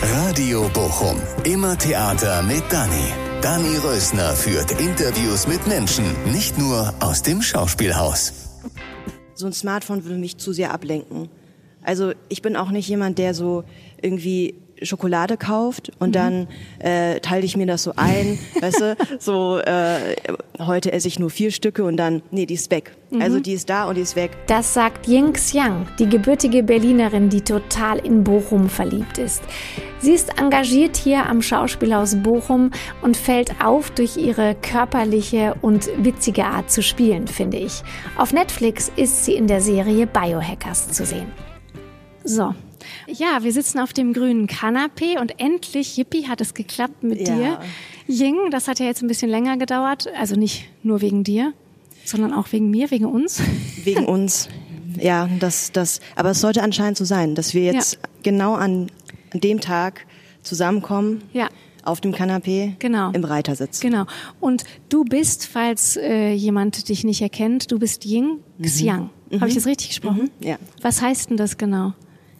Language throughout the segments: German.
Radio Bochum. Immer Theater mit Dani. Dani Rösner führt Interviews mit Menschen, nicht nur aus dem Schauspielhaus. So ein Smartphone würde mich zu sehr ablenken. Also ich bin auch nicht jemand, der so irgendwie Schokolade kauft und mhm. dann äh, teile ich mir das so ein, weißt du, so äh, heute esse ich nur vier Stücke und dann, nee, die ist weg. Mhm. Also die ist da und die ist weg. Das sagt Ying Xiang, die gebürtige Berlinerin, die total in Bochum verliebt ist. Sie ist engagiert hier am Schauspielhaus Bochum und fällt auf durch ihre körperliche und witzige Art zu spielen, finde ich. Auf Netflix ist sie in der Serie Biohackers zu sehen. So, ja, wir sitzen auf dem grünen Kanapee und endlich, Yippie, hat es geklappt mit ja. dir. Ying, das hat ja jetzt ein bisschen länger gedauert, also nicht nur wegen dir, sondern auch wegen mir, wegen uns. Wegen uns. Ja, das, das, aber es sollte anscheinend so sein, dass wir jetzt ja. genau an, dem Tag zusammenkommen. Ja auf dem Kanapee genau. im Reitersitz. Genau. Und du bist, falls äh, jemand dich nicht erkennt, du bist Ying Xiang. Mhm. Habe ich das richtig gesprochen? Mhm. Ja. Was heißt denn das genau?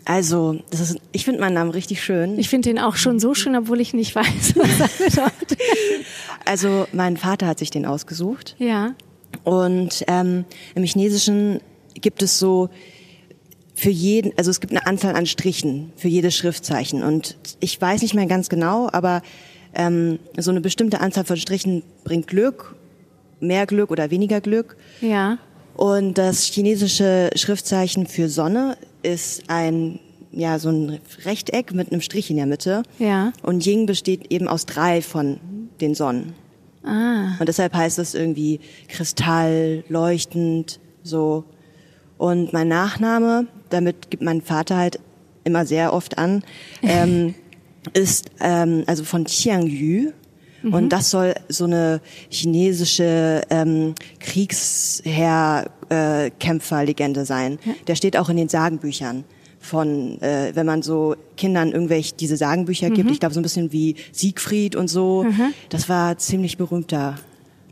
Also, das ist, ich finde meinen Namen richtig schön. Ich finde den auch schon so schön, obwohl ich nicht weiß, was er bedeutet. Also, mein Vater hat sich den ausgesucht. Ja. Und ähm, im Chinesischen gibt es so für jeden, also es gibt eine Anzahl an Strichen für jedes Schriftzeichen. Und ich weiß nicht mehr ganz genau, aber ähm, so eine bestimmte Anzahl von Strichen bringt Glück, mehr Glück oder weniger Glück. Ja. Und das chinesische Schriftzeichen für Sonne ist ein ja so ein Rechteck mit einem Strich in der Mitte. Ja. Und Ying besteht eben aus drei von den Sonnen. Ah. Und deshalb heißt es irgendwie Kristall, leuchtend, so. Und mein Nachname, damit gibt mein Vater halt immer sehr oft an, ähm, ist ähm, also von Qiang Yu. Mhm. Und das soll so eine chinesische ähm, Kriegsherr-Kämpferlegende äh, sein. Ja. Der steht auch in den Sagenbüchern von, äh, wenn man so Kindern irgendwelche diese Sagenbücher mhm. gibt. Ich glaube so ein bisschen wie Siegfried und so. Mhm. Das war ziemlich berühmter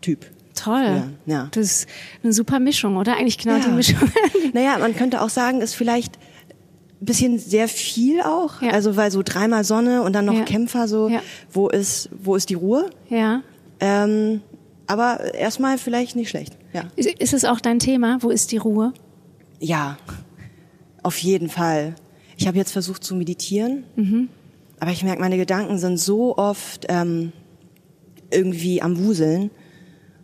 Typ. Toll. Ja, ja. Das ist eine super Mischung, oder? Eigentlich genau ja. die Mischung. naja, man könnte auch sagen, ist vielleicht bisschen sehr viel auch. Ja. Also weil so dreimal Sonne und dann noch ja. Kämpfer so, ja. wo ist, wo ist die Ruhe? Ja. Ähm, aber erstmal vielleicht nicht schlecht. Ja. Ist es auch dein Thema? Wo ist die Ruhe? Ja, auf jeden Fall. Ich habe jetzt versucht zu meditieren, mhm. aber ich merke, meine Gedanken sind so oft ähm, irgendwie am Wuseln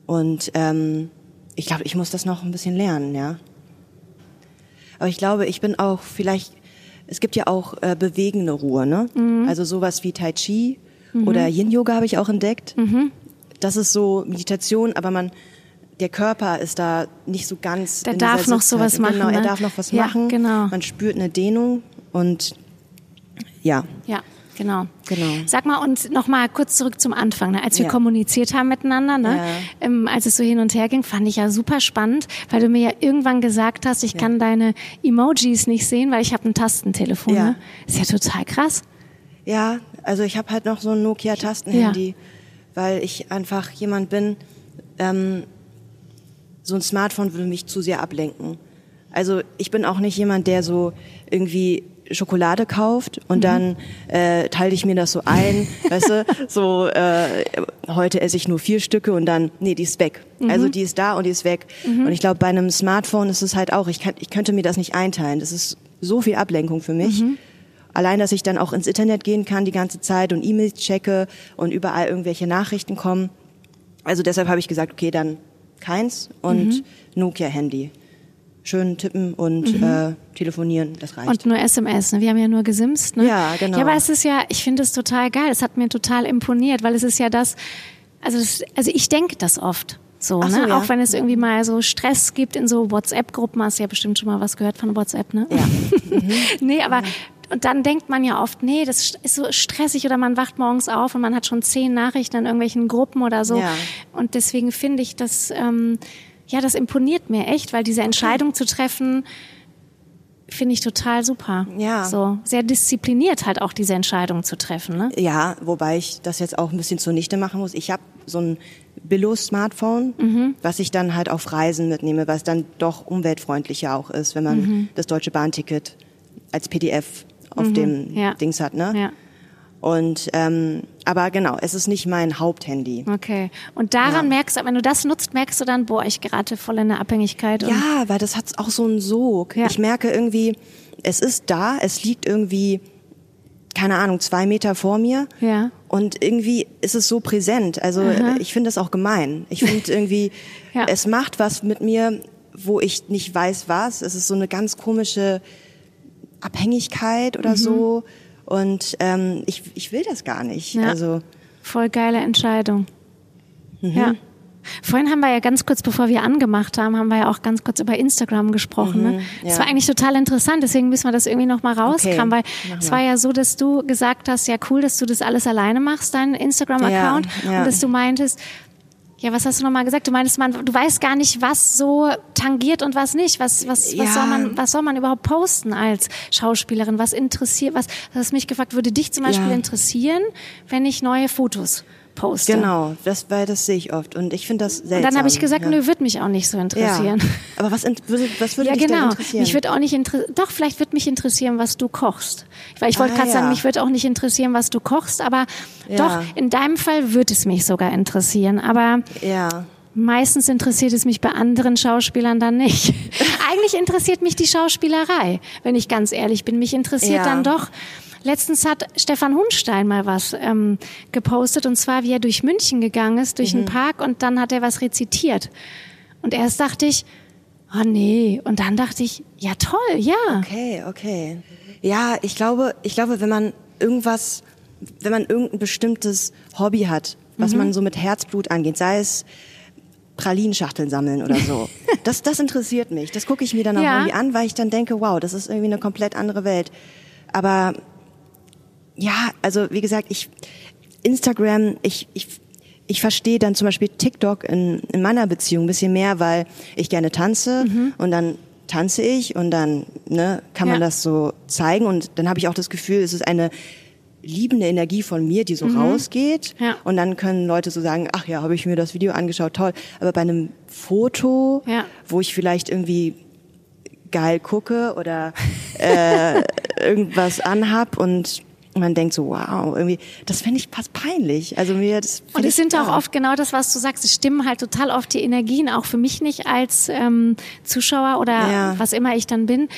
und ähm, ich glaube, ich muss das noch ein bisschen lernen, ja. Aber ich glaube, ich bin auch vielleicht es gibt ja auch äh, bewegende Ruhe, ne? Mhm. Also sowas wie Tai Chi mhm. oder Yin Yoga habe ich auch entdeckt. Mhm. Das ist so Meditation, aber man der Körper ist da nicht so ganz. Der darf noch sowas machen. Genau, ne? er darf noch was ja, machen. Genau. Man spürt eine Dehnung und ja. Ja. Genau. genau. Sag mal, und noch mal kurz zurück zum Anfang, ne? als wir ja. kommuniziert haben miteinander, ne? Ja. Ähm, als es so hin und her ging, fand ich ja super spannend, weil du mir ja irgendwann gesagt hast, ich ja. kann deine Emojis nicht sehen, weil ich habe ein Tastentelefon. Ja. Ne? Ist ja total krass. Ja, also ich habe halt noch so ein Nokia-Tastenhandy, weil ich einfach jemand bin, ähm, so ein Smartphone würde mich zu sehr ablenken. Also ich bin auch nicht jemand, der so irgendwie Schokolade kauft und mhm. dann äh, teile ich mir das so ein, weißt du, so äh, heute esse ich nur vier Stücke und dann, nee, die ist weg. Mhm. Also die ist da und die ist weg. Mhm. Und ich glaube, bei einem Smartphone ist es halt auch, ich, kann, ich könnte mir das nicht einteilen. Das ist so viel Ablenkung für mich. Mhm. Allein, dass ich dann auch ins Internet gehen kann die ganze Zeit und E-Mails checke und überall irgendwelche Nachrichten kommen. Also deshalb habe ich gesagt, okay, dann keins und mhm. Nokia-Handy schön tippen und mhm. äh, telefonieren, das reicht. Und nur SMS, ne? Wir haben ja nur gesimst, ne? Ja, genau. Ja, aber es ist ja, ich finde es total geil. Es hat mir total imponiert, weil es ist ja das, also das, also ich denke das oft. So, ne? So, ja. Auch wenn es irgendwie mal so Stress gibt in so WhatsApp-Gruppen, hast du ja bestimmt schon mal was gehört von WhatsApp, ne? Ja. Mhm. nee, aber und dann denkt man ja oft, nee, das ist so stressig oder man wacht morgens auf und man hat schon zehn Nachrichten in irgendwelchen Gruppen oder so. Ja. Und deswegen finde ich das ähm, ja, das imponiert mir echt, weil diese Entscheidung zu treffen, finde ich total super. Ja. So sehr diszipliniert halt auch diese Entscheidung zu treffen. Ne? Ja, wobei ich das jetzt auch ein bisschen zunichte machen muss. Ich habe so ein Billo-Smartphone, mhm. was ich dann halt auf Reisen mitnehme, was dann doch umweltfreundlicher auch ist, wenn man mhm. das deutsche Bahnticket als PDF auf mhm. dem ja. Dings hat. Ne? Ja. Und ähm, aber genau, es ist nicht mein Haupthandy. Okay. Und daran ja. merkst du, wenn du das nutzt, merkst du dann, boah, ich gerate voll in eine Abhängigkeit. ja, weil das hat auch so einen Sog. Ja. Ich merke irgendwie, es ist da, es liegt irgendwie, keine Ahnung, zwei Meter vor mir. Ja. Und irgendwie ist es so präsent. Also Aha. ich finde das auch gemein. Ich finde irgendwie, ja. es macht was mit mir, wo ich nicht weiß was. Es ist so eine ganz komische Abhängigkeit oder mhm. so. Und ähm, ich, ich will das gar nicht. Ja. Also voll geile Entscheidung. Mhm. Ja. Vorhin haben wir ja ganz kurz, bevor wir angemacht haben, haben wir ja auch ganz kurz über Instagram gesprochen. Ne? Mhm, ne? ja. Das war eigentlich total interessant, deswegen müssen wir das irgendwie nochmal rauskramen, okay. weil es war ja so, dass du gesagt hast, ja cool, dass du das alles alleine machst, deinen Instagram-Account, ja, ja. und dass du meintest, ja, was hast du nochmal gesagt? Du meinst, man, du weißt gar nicht, was so tangiert und was nicht. Was, was, was ja. soll man, was soll man überhaupt posten als Schauspielerin? Was interessiert, was, du hast mich gefragt, würde dich zum Beispiel ja. interessieren, wenn ich neue Fotos poste. Genau, das, weil das sehe ich oft und ich finde das seltsam. Und dann habe ich gesagt, ja. nö, wird mich auch nicht so interessieren. Ja. Aber was, würde, was würde ja, dich genau. interessieren? Mich würde auch nicht interessieren, doch, vielleicht würde mich interessieren, was du kochst. Weil ich wollte ah, gerade ja. sagen, mich würde auch nicht interessieren, was du kochst, aber doch, in deinem Fall würde es mich sogar interessieren. Aber ja. Meistens interessiert es mich bei anderen Schauspielern dann nicht. Eigentlich interessiert mich die Schauspielerei, wenn ich ganz ehrlich bin. Mich interessiert dann doch Letztens hat Stefan Hunstein mal was ähm, gepostet und zwar, wie er durch München gegangen ist, durch mhm. einen Park und dann hat er was rezitiert. Und erst dachte ich, oh nee. Und dann dachte ich, ja toll, ja. Okay, okay. Ja, ich glaube, ich glaube, wenn man irgendwas, wenn man irgendein bestimmtes Hobby hat, was mhm. man so mit Herzblut angeht, sei es Pralinschachteln sammeln oder so. Das, das interessiert mich. Das gucke ich mir dann auch ja. irgendwie an, weil ich dann denke, wow, das ist irgendwie eine komplett andere Welt. Aber ja, also wie gesagt, ich Instagram, ich, ich, ich verstehe dann zum Beispiel TikTok in, in meiner Beziehung ein bisschen mehr, weil ich gerne tanze mhm. und dann tanze ich und dann ne, kann man ja. das so zeigen und dann habe ich auch das Gefühl, es ist eine liebende Energie von mir, die so mhm. rausgeht ja. und dann können Leute so sagen, ach ja, habe ich mir das Video angeschaut, toll. Aber bei einem Foto, ja. wo ich vielleicht irgendwie geil gucke oder äh, irgendwas anhab und und man denkt so, wow, irgendwie, das fände ich fast peinlich. Also mir das Und es sind auch oft genau das, was du sagst. Es stimmen halt total oft die Energien, auch für mich nicht als ähm, Zuschauer oder ja. was immer ich dann bin.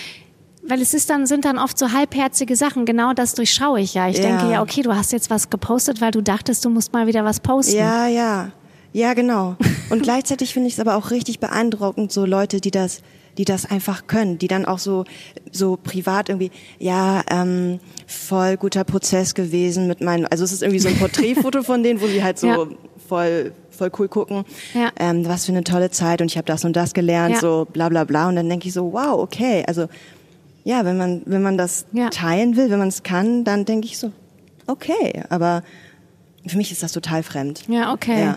Weil es ist dann, sind dann oft so halbherzige Sachen. Genau das durchschaue ich ja. Ich ja. denke ja, okay, du hast jetzt was gepostet, weil du dachtest, du musst mal wieder was posten. Ja, ja. Ja, genau. Und gleichzeitig finde ich es aber auch richtig beeindruckend, so Leute, die das die das einfach können, die dann auch so so privat irgendwie ja ähm, voll guter Prozess gewesen mit meinen also es ist irgendwie so ein Porträtfoto von denen, wo sie halt so ja. voll voll cool gucken, ja. ähm, was für eine tolle Zeit und ich habe das und das gelernt, ja. so bla bla bla und dann denke ich so wow okay also ja wenn man wenn man das ja. teilen will, wenn man es kann, dann denke ich so okay, aber für mich ist das total fremd. Ja okay.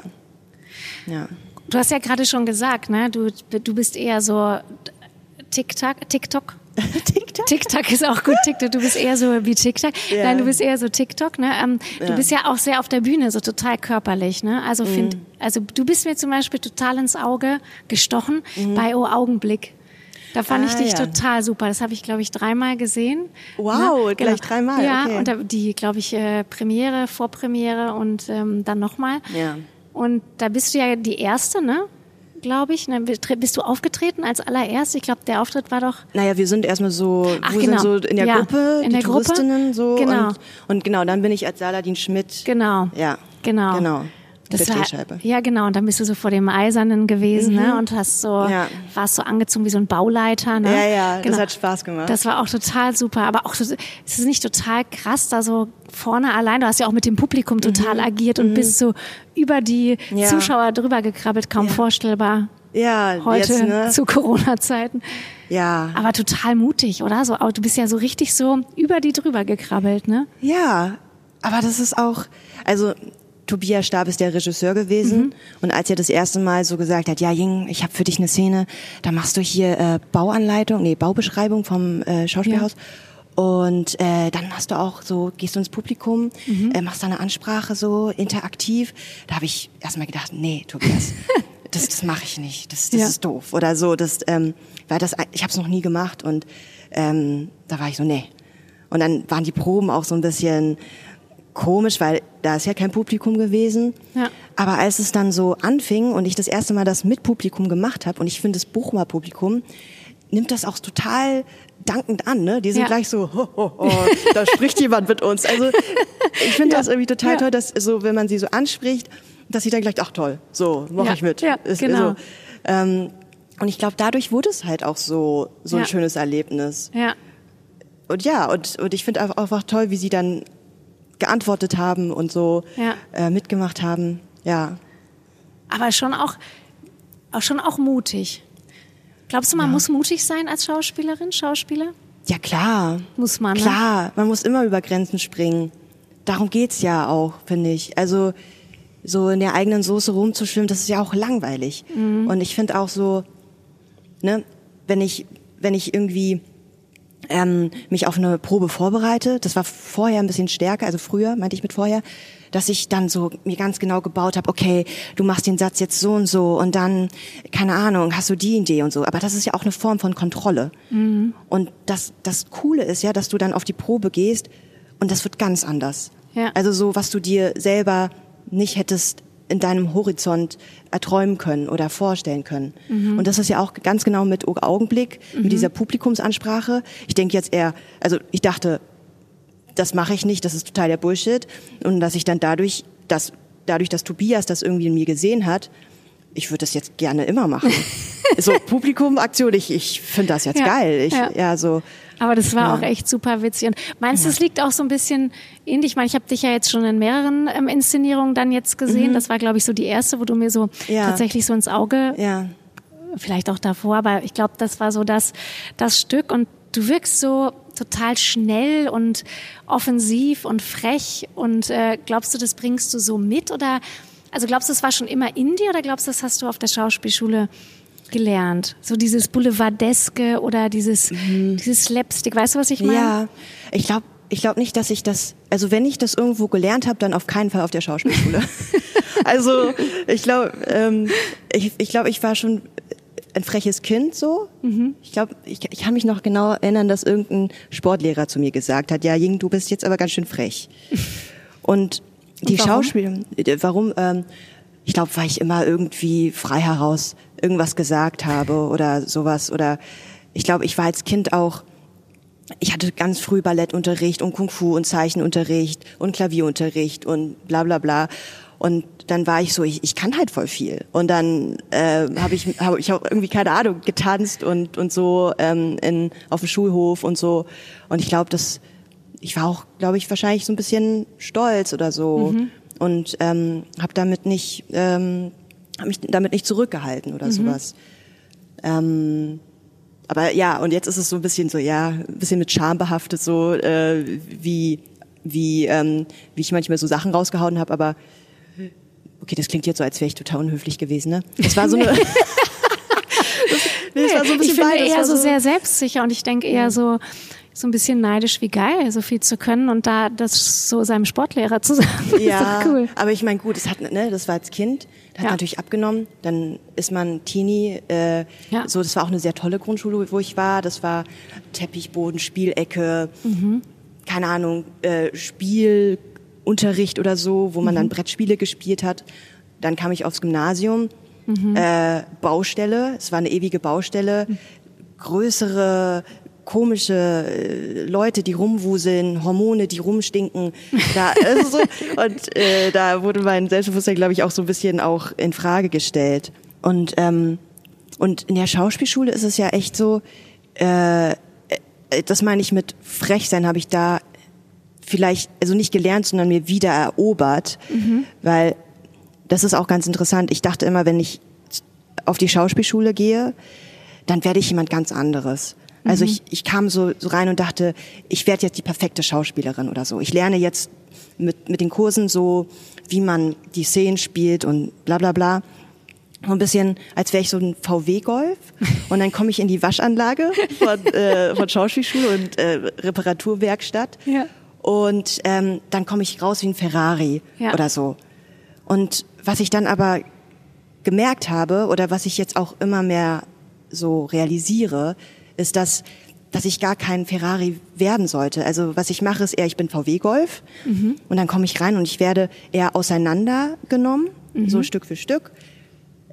Ja. Du hast ja gerade schon gesagt, ne? Du, du bist eher so TikTok, TikTok. TikTok? TikTok ist auch gut, TikTok. Du bist eher so wie TikTok. Ja. Nein, du bist eher so TikTok, ne? Ähm, ja. Du bist ja auch sehr auf der Bühne, so total körperlich, ne? Also mhm. find, also du bist mir zum Beispiel total ins Auge gestochen mhm. bei O Augenblick. Da fand ah, ich dich ja. total super. Das habe ich, glaube ich, dreimal gesehen. Wow, ne? gleich genau. dreimal. Ja, okay. und die, glaube ich, äh, Premiere, Vorpremiere und ähm, dann nochmal. Ja. Und da bist du ja die Erste, ne? glaube ich. Ne? Bist du aufgetreten als allererst? Ich glaube, der Auftritt war doch. Naja, wir sind erstmal so, Ach, wir genau. sind so in der ja, Gruppe, in die der Touristinnen Gruppe? so. Genau. Und, und genau, dann bin ich als Saladin Schmidt. Genau. Ja. Genau. Genau. Das war, ja, genau. Und dann bist du so vor dem Eisernen gewesen, ne? mhm. ne? Und hast so, ja. warst so angezogen wie so ein Bauleiter, ne? Ja, ja, genau. das hat Spaß gemacht. Das war auch total super. Aber auch, ist es nicht total krass, da so vorne allein, du hast ja auch mit dem Publikum total mhm. agiert und mhm. bist so über die ja. Zuschauer drüber gekrabbelt, kaum ja. vorstellbar. Ja, heute jetzt, ne? zu Corona-Zeiten. Ja. Aber total mutig, oder? So, du bist ja so richtig so über die drüber gekrabbelt, ne? Ja, aber das ist auch, also Tobias Stab ist der Regisseur gewesen mhm. und als er das erste Mal so gesagt hat, ja Ying, ich habe für dich eine Szene, da machst du hier äh, Bauanleitung, nee, Baubeschreibung vom äh, Schauspielhaus. Ja. Und äh, dann machst du auch so, gehst du ins Publikum, mhm. äh, machst da eine Ansprache so interaktiv. Da habe ich erstmal gedacht, nee, Tobias, das, das mache ich nicht, das, das ja. ist doof oder so. Das, ähm, weil das, ich habe es noch nie gemacht und ähm, da war ich so, nee. Und dann waren die Proben auch so ein bisschen komisch, weil da ist ja kein Publikum gewesen. Ja. Aber als es dann so anfing und ich das erste Mal das mit Publikum gemacht habe und ich finde das Bochumer Publikum nimmt das auch total dankend an, ne? Die sind ja. gleich so, ho, ho, ho, da spricht jemand mit uns. Also ich finde ja. das irgendwie total ja. toll, dass so, wenn man sie so anspricht, dass sie dann gleich, ach toll, so mache ich mit. Ja, ist, genau. So, ähm, und ich glaube, dadurch wurde es halt auch so so ein schönes Erlebnis. Ja. Und ja, und, und ich finde einfach, einfach toll, wie sie dann geantwortet haben und so äh, mitgemacht haben. Ja. Aber schon auch, auch schon auch mutig. Glaubst du, man ja. muss mutig sein als Schauspielerin, Schauspieler? Ja, klar. Muss man. Ne? Klar, man muss immer über Grenzen springen. Darum geht's ja auch, finde ich. Also so in der eigenen Soße rumzuschwimmen, das ist ja auch langweilig. Mhm. Und ich finde auch so, ne, wenn ich, wenn ich irgendwie ähm, mich auf eine Probe vorbereite, das war vorher ein bisschen stärker, also früher meinte ich mit vorher, dass ich dann so mir ganz genau gebaut habe, okay, du machst den Satz jetzt so und so und dann, keine Ahnung, hast du die Idee und so. Aber das ist ja auch eine Form von Kontrolle. Mhm. Und das, das Coole ist ja, dass du dann auf die Probe gehst und das wird ganz anders. Ja. Also so, was du dir selber nicht hättest in deinem Horizont erträumen können oder vorstellen können. Mhm. Und das ist ja auch ganz genau mit Augenblick, mhm. mit dieser Publikumsansprache. Ich denke jetzt eher, also ich dachte, das mache ich nicht, das ist total der Bullshit. Und dass ich dann dadurch, dass, dadurch, dass Tobias das irgendwie in mir gesehen hat, ich würde das jetzt gerne immer machen. so Publikumaktion, ich, ich finde das jetzt ja, geil. Ich, ja. ja, so. Aber das war ja. auch echt super witzig. Und meinst du, ja. es liegt auch so ein bisschen in dich? Ich meine, ich habe dich ja jetzt schon in mehreren ähm, Inszenierungen dann jetzt gesehen. Mhm. Das war, glaube ich, so die erste, wo du mir so ja. tatsächlich so ins Auge, ja. vielleicht auch davor, aber ich glaube, das war so das, das Stück. Und du wirkst so total schnell und offensiv und frech. Und äh, glaubst du, das bringst du so mit? Oder also glaubst du, das war schon immer in dir oder glaubst du, das hast du auf der Schauspielschule gelernt? So dieses Boulevardeske oder dieses, mhm. dieses Slapstick, weißt du, was ich meine? Ja, ich glaube ich glaube nicht, dass ich das, also wenn ich das irgendwo gelernt habe, dann auf keinen Fall auf der Schauspielschule. also ich glaube, ähm, ich, ich glaube, ich war schon ein freches Kind so. Mhm. Ich glaube, ich, ich kann mich noch genau erinnern, dass irgendein Sportlehrer zu mir gesagt hat, ja, Ying, du bist jetzt aber ganz schön frech. Und die Und warum? Schauspieler, warum? Ähm, ich glaube, weil ich immer irgendwie frei heraus irgendwas gesagt habe oder sowas. Oder ich glaube, ich war als Kind auch, ich hatte ganz früh Ballettunterricht und Kung Fu und Zeichenunterricht und Klavierunterricht und bla bla bla. Und dann war ich so, ich, ich kann halt voll viel. Und dann äh, habe ich, hab ich auch irgendwie keine Ahnung getanzt und und so ähm, in auf dem Schulhof und so. Und ich glaube, dass ich war auch, glaube ich, wahrscheinlich so ein bisschen stolz oder so mhm. und ähm, habe damit nicht, ähm, hab mich damit nicht zurückgehalten oder mhm. sowas. Ähm, aber ja, und jetzt ist es so ein bisschen so, ja, ein bisschen mit Scham behaftet, so äh, wie wie ähm, wie ich manchmal so Sachen rausgehauen habe, aber Okay, das klingt jetzt so, als wäre ich total unhöflich gewesen, ne? Das war so eine. das, nee, das war so ein bisschen ich finde beides. eher so, so sehr selbstsicher und ich denke eher so, so ein bisschen neidisch wie geil, so viel zu können und da das so seinem Sportlehrer zu sagen. Ja, cool. aber ich meine, gut, das hat, ne, das war als Kind, das hat ja. natürlich abgenommen. Dann ist man Teenie. Äh, ja. So, das war auch eine sehr tolle Grundschule, wo ich war. Das war Teppichboden, Spielecke, mhm. keine Ahnung, äh, Spiel, Unterricht oder so, wo man mhm. dann Brettspiele gespielt hat. Dann kam ich aufs Gymnasium, mhm. äh, Baustelle, es war eine ewige Baustelle, größere komische äh, Leute, die rumwuseln, Hormone, die rumstinken. Da, also so, und äh, da wurde mein Selbstbewusstsein, glaube ich, auch so ein bisschen auch in Frage gestellt. Und ähm, und in der Schauspielschule ist es ja echt so, äh, äh das meine ich mit frech sein, habe ich da vielleicht, also nicht gelernt, sondern mir wieder erobert, mhm. weil das ist auch ganz interessant. Ich dachte immer, wenn ich auf die Schauspielschule gehe, dann werde ich jemand ganz anderes. Also mhm. ich, ich kam so, so rein und dachte, ich werde jetzt die perfekte Schauspielerin oder so. Ich lerne jetzt mit, mit den Kursen so, wie man die Szenen spielt und bla bla bla. So ein bisschen, als wäre ich so ein VW-Golf. Und dann komme ich in die Waschanlage von, äh, von Schauspielschule und äh, Reparaturwerkstatt. Ja. Und ähm, dann komme ich raus wie ein Ferrari ja. oder so. Und was ich dann aber gemerkt habe oder was ich jetzt auch immer mehr so realisiere, ist, dass dass ich gar kein Ferrari werden sollte. Also was ich mache, ist eher, ich bin VW Golf mhm. und dann komme ich rein und ich werde eher auseinandergenommen, mhm. so Stück für Stück.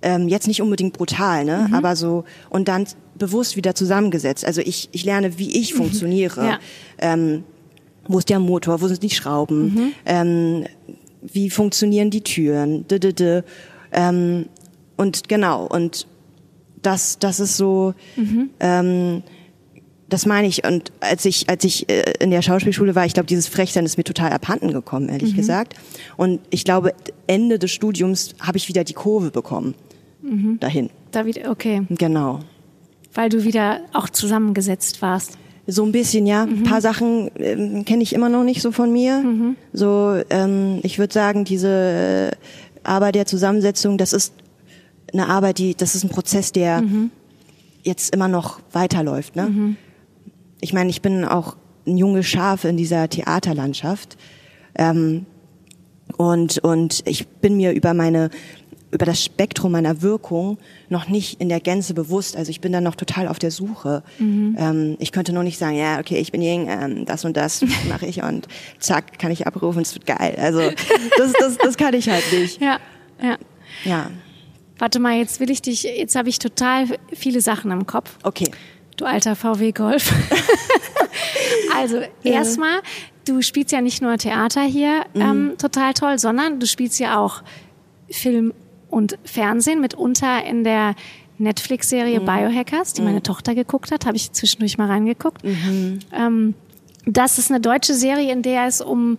Ähm, jetzt nicht unbedingt brutal, ne? Mhm. aber so und dann bewusst wieder zusammengesetzt. Also ich, ich lerne, wie ich funktioniere. Ja. Ähm, wo ist der Motor, wo sind die Schrauben, mhm. ähm, wie funktionieren die Türen, d -d -d. Ähm, und genau, und das, das ist so, mhm. ähm, das meine ich. Und als ich, als ich äh, in der Schauspielschule war, ich glaube, dieses Frechsein ist mir total abhanden gekommen, ehrlich mhm. gesagt. Und ich glaube, Ende des Studiums habe ich wieder die Kurve bekommen. Mhm. Dahin. Da wieder, okay. Genau. Weil du wieder auch zusammengesetzt warst. So ein bisschen, ja. Mhm. Ein paar Sachen ähm, kenne ich immer noch nicht so von mir. Mhm. So, ähm, ich würde sagen, diese Arbeit der Zusammensetzung, das ist eine Arbeit, die, das ist ein Prozess, der mhm. jetzt immer noch weiterläuft. Ne? Mhm. Ich meine, ich bin auch ein junges Schaf in dieser Theaterlandschaft. Ähm, und, und ich bin mir über meine über das Spektrum meiner Wirkung noch nicht in der Gänze bewusst. Also ich bin da noch total auf der Suche. Mhm. Ähm, ich könnte noch nicht sagen, ja, okay, ich bin Ying, ähm, das und das mache ich und zack, kann ich abrufen, es wird geil. Also das, das, das kann ich halt nicht. Ja, ja. Ja. Warte mal, jetzt will ich dich, jetzt habe ich total viele Sachen im Kopf. Okay. Du alter VW Golf. also erstmal, du spielst ja nicht nur Theater hier mhm. ähm, total toll, sondern du spielst ja auch Film und Fernsehen, mitunter in der Netflix-Serie mhm. Biohackers, die mhm. meine Tochter geguckt hat, habe ich zwischendurch mal reingeguckt. Mhm. Ähm, das ist eine deutsche Serie, in der es um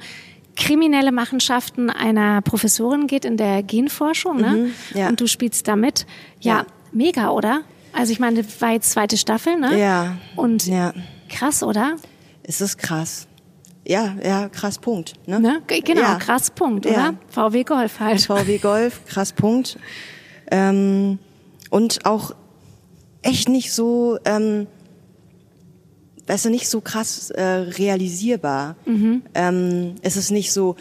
kriminelle Machenschaften einer Professorin geht in der Genforschung, ne? Mhm, ja. Und du spielst damit. Ja, ja, mega, oder? Also ich meine, das war jetzt zweite Staffel, ne? Ja. Und ja. krass, oder? Es ist krass. Ja, ja, krass Punkt. Ne? ne? Genau, ja. krass Punkt, oder? VW Golf halt. VW Golf, krass Punkt. Ähm, und auch echt nicht so, ähm, weißt du, nicht so krass äh, realisierbar. Mhm. Ähm, es ist nicht so,